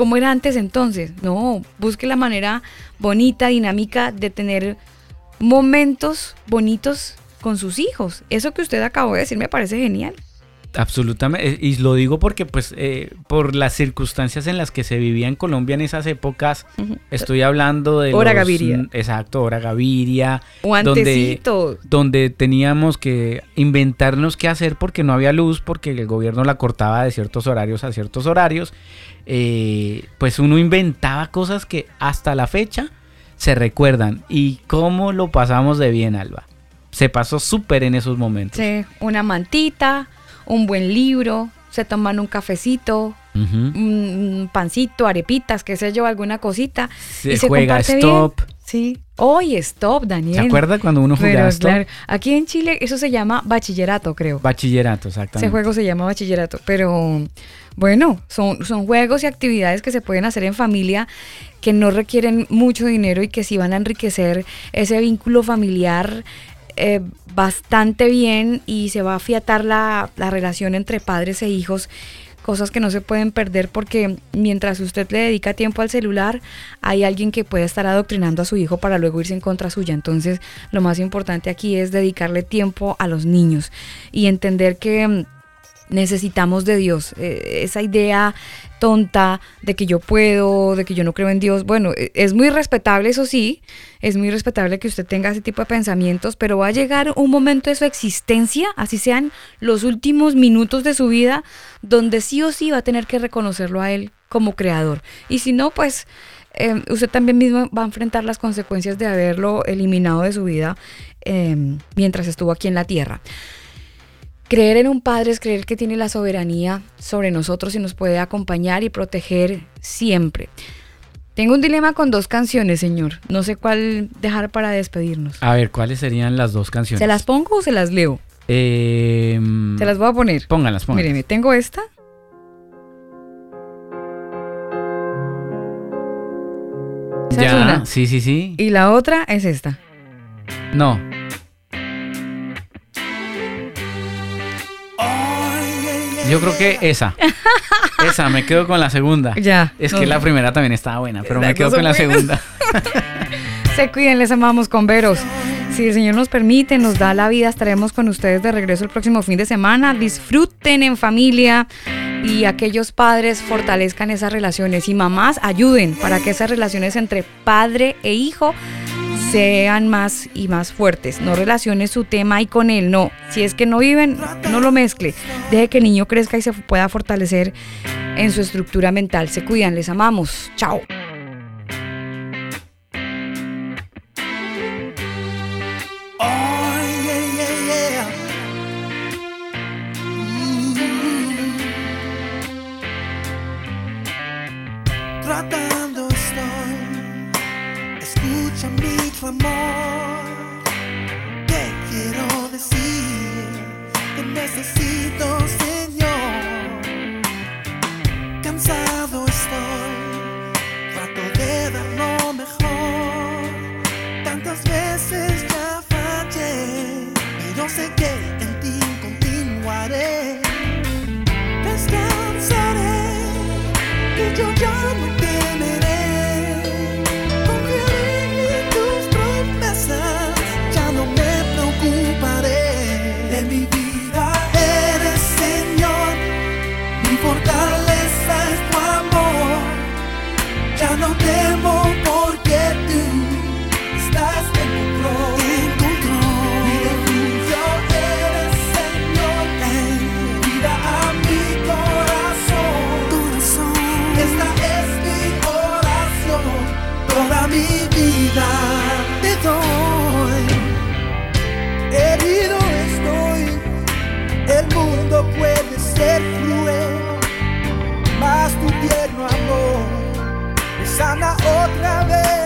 como era antes entonces? No, busque la manera bonita, dinámica de tener momentos bonitos con sus hijos. Eso que usted acabó de decir me parece genial. Absolutamente, y lo digo porque pues eh, por las circunstancias en las que se vivía en Colombia en esas épocas, estoy hablando de Hora los- Gaviria. exacto, hora Gaviria, O donde, donde teníamos que inventarnos qué hacer porque no había luz, porque el gobierno la cortaba de ciertos horarios a ciertos horarios, eh, pues uno inventaba cosas que hasta la fecha se recuerdan y cómo lo pasamos de bien, Alba. Se pasó súper en esos momentos. Sí, una mantita, un buen libro, se toman un cafecito, un pancito, arepitas, qué sé yo, alguna cosita. Se y se juega comparte stop. bien. Sí. Hoy stop, Daniel. ¿Se acuerda cuando uno Pero jugaba stop? claro, aquí en Chile eso se llama bachillerato, creo. Bachillerato, Ese exactamente. juego se llama bachillerato, pero bueno, son, son juegos y actividades que se pueden hacer en familia que no requieren mucho dinero y que sí van a enriquecer ese vínculo familiar eh, bastante bien y se va a afiatar la, la relación entre padres e hijos cosas que no se pueden perder porque mientras usted le dedica tiempo al celular, hay alguien que puede estar adoctrinando a su hijo para luego irse en contra suya. Entonces, lo más importante aquí es dedicarle tiempo a los niños y entender que mm, necesitamos de Dios. Eh, esa idea tonta de que yo puedo, de que yo no creo en Dios, bueno, eh, es muy respetable, eso sí, es muy respetable que usted tenga ese tipo de pensamientos, pero va a llegar un momento de su existencia, así sean los últimos minutos de su vida, donde sí o sí va a tener que reconocerlo a Él como creador. Y si no, pues eh, usted también mismo va a enfrentar las consecuencias de haberlo eliminado de su vida eh, mientras estuvo aquí en la tierra. Creer en un padre es creer que tiene la soberanía sobre nosotros y nos puede acompañar y proteger siempre. Tengo un dilema con dos canciones, señor. No sé cuál dejar para despedirnos. A ver, ¿cuáles serían las dos canciones? ¿Se las pongo o se las leo? Eh, Se las voy a poner. Pónganlas, pónganlas. Míreme, tengo esta. Esa es Ya, una. sí, sí, sí. Y la otra es esta. No. Yo creo que esa. Esa, me quedo con la segunda. Ya. Es no, que la primera también estaba buena, pero me quedo con la segunda. Se cuiden, les amamos con veros. Si el Señor nos permite, nos da la vida, estaremos con ustedes de regreso el próximo fin de semana. Disfruten en familia y aquellos padres fortalezcan esas relaciones y mamás ayuden para que esas relaciones entre padre e hijo sean más y más fuertes. No relacione su tema ahí con él, no. Si es que no viven, no lo mezcle. Deje que el niño crezca y se pueda fortalecer en su estructura mental. Se cuidan, les amamos. Chao. Mi clamor. Te quiero decir, te necesito, Señor. Cansado estoy, trato de dar lo mejor. Tantas veces ya fallé, pero sé que en ti continuaré. Descansaré, que yo ya no temeré. Ya sana otra vez,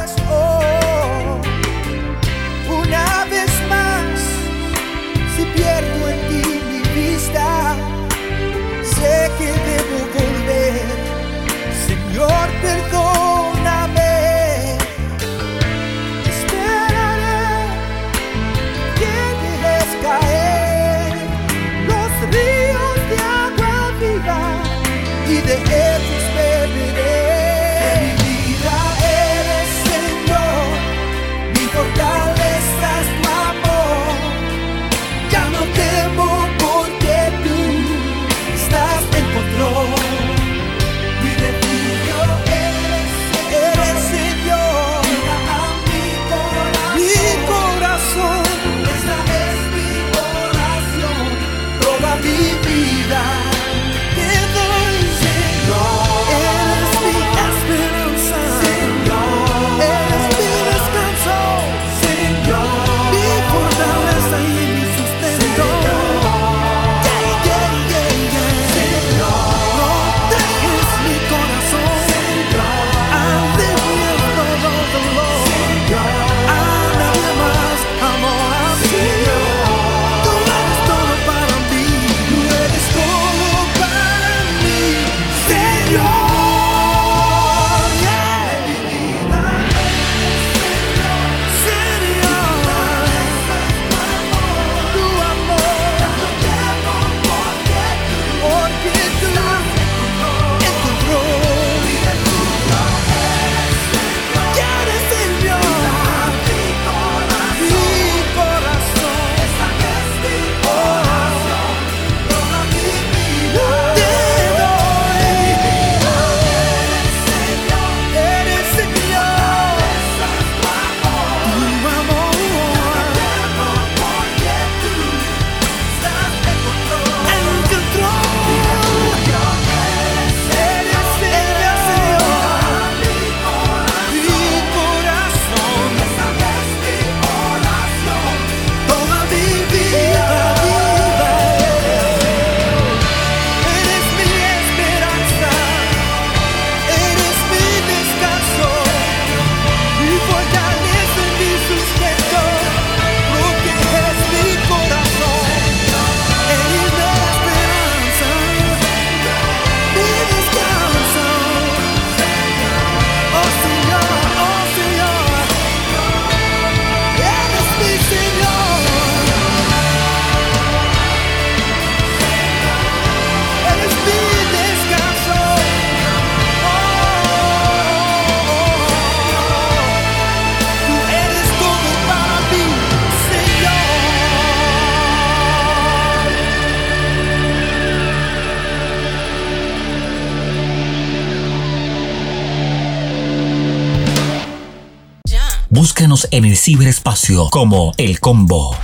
ciberespacio como El Combo.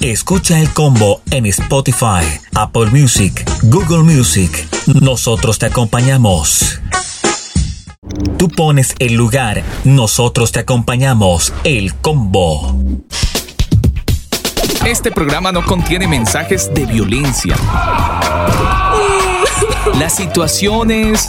Escucha el combo en Spotify, Apple Music, Google Music. Nosotros te acompañamos. Tú pones el lugar, nosotros te acompañamos. El combo. Este programa no contiene mensajes de violencia. Las situaciones,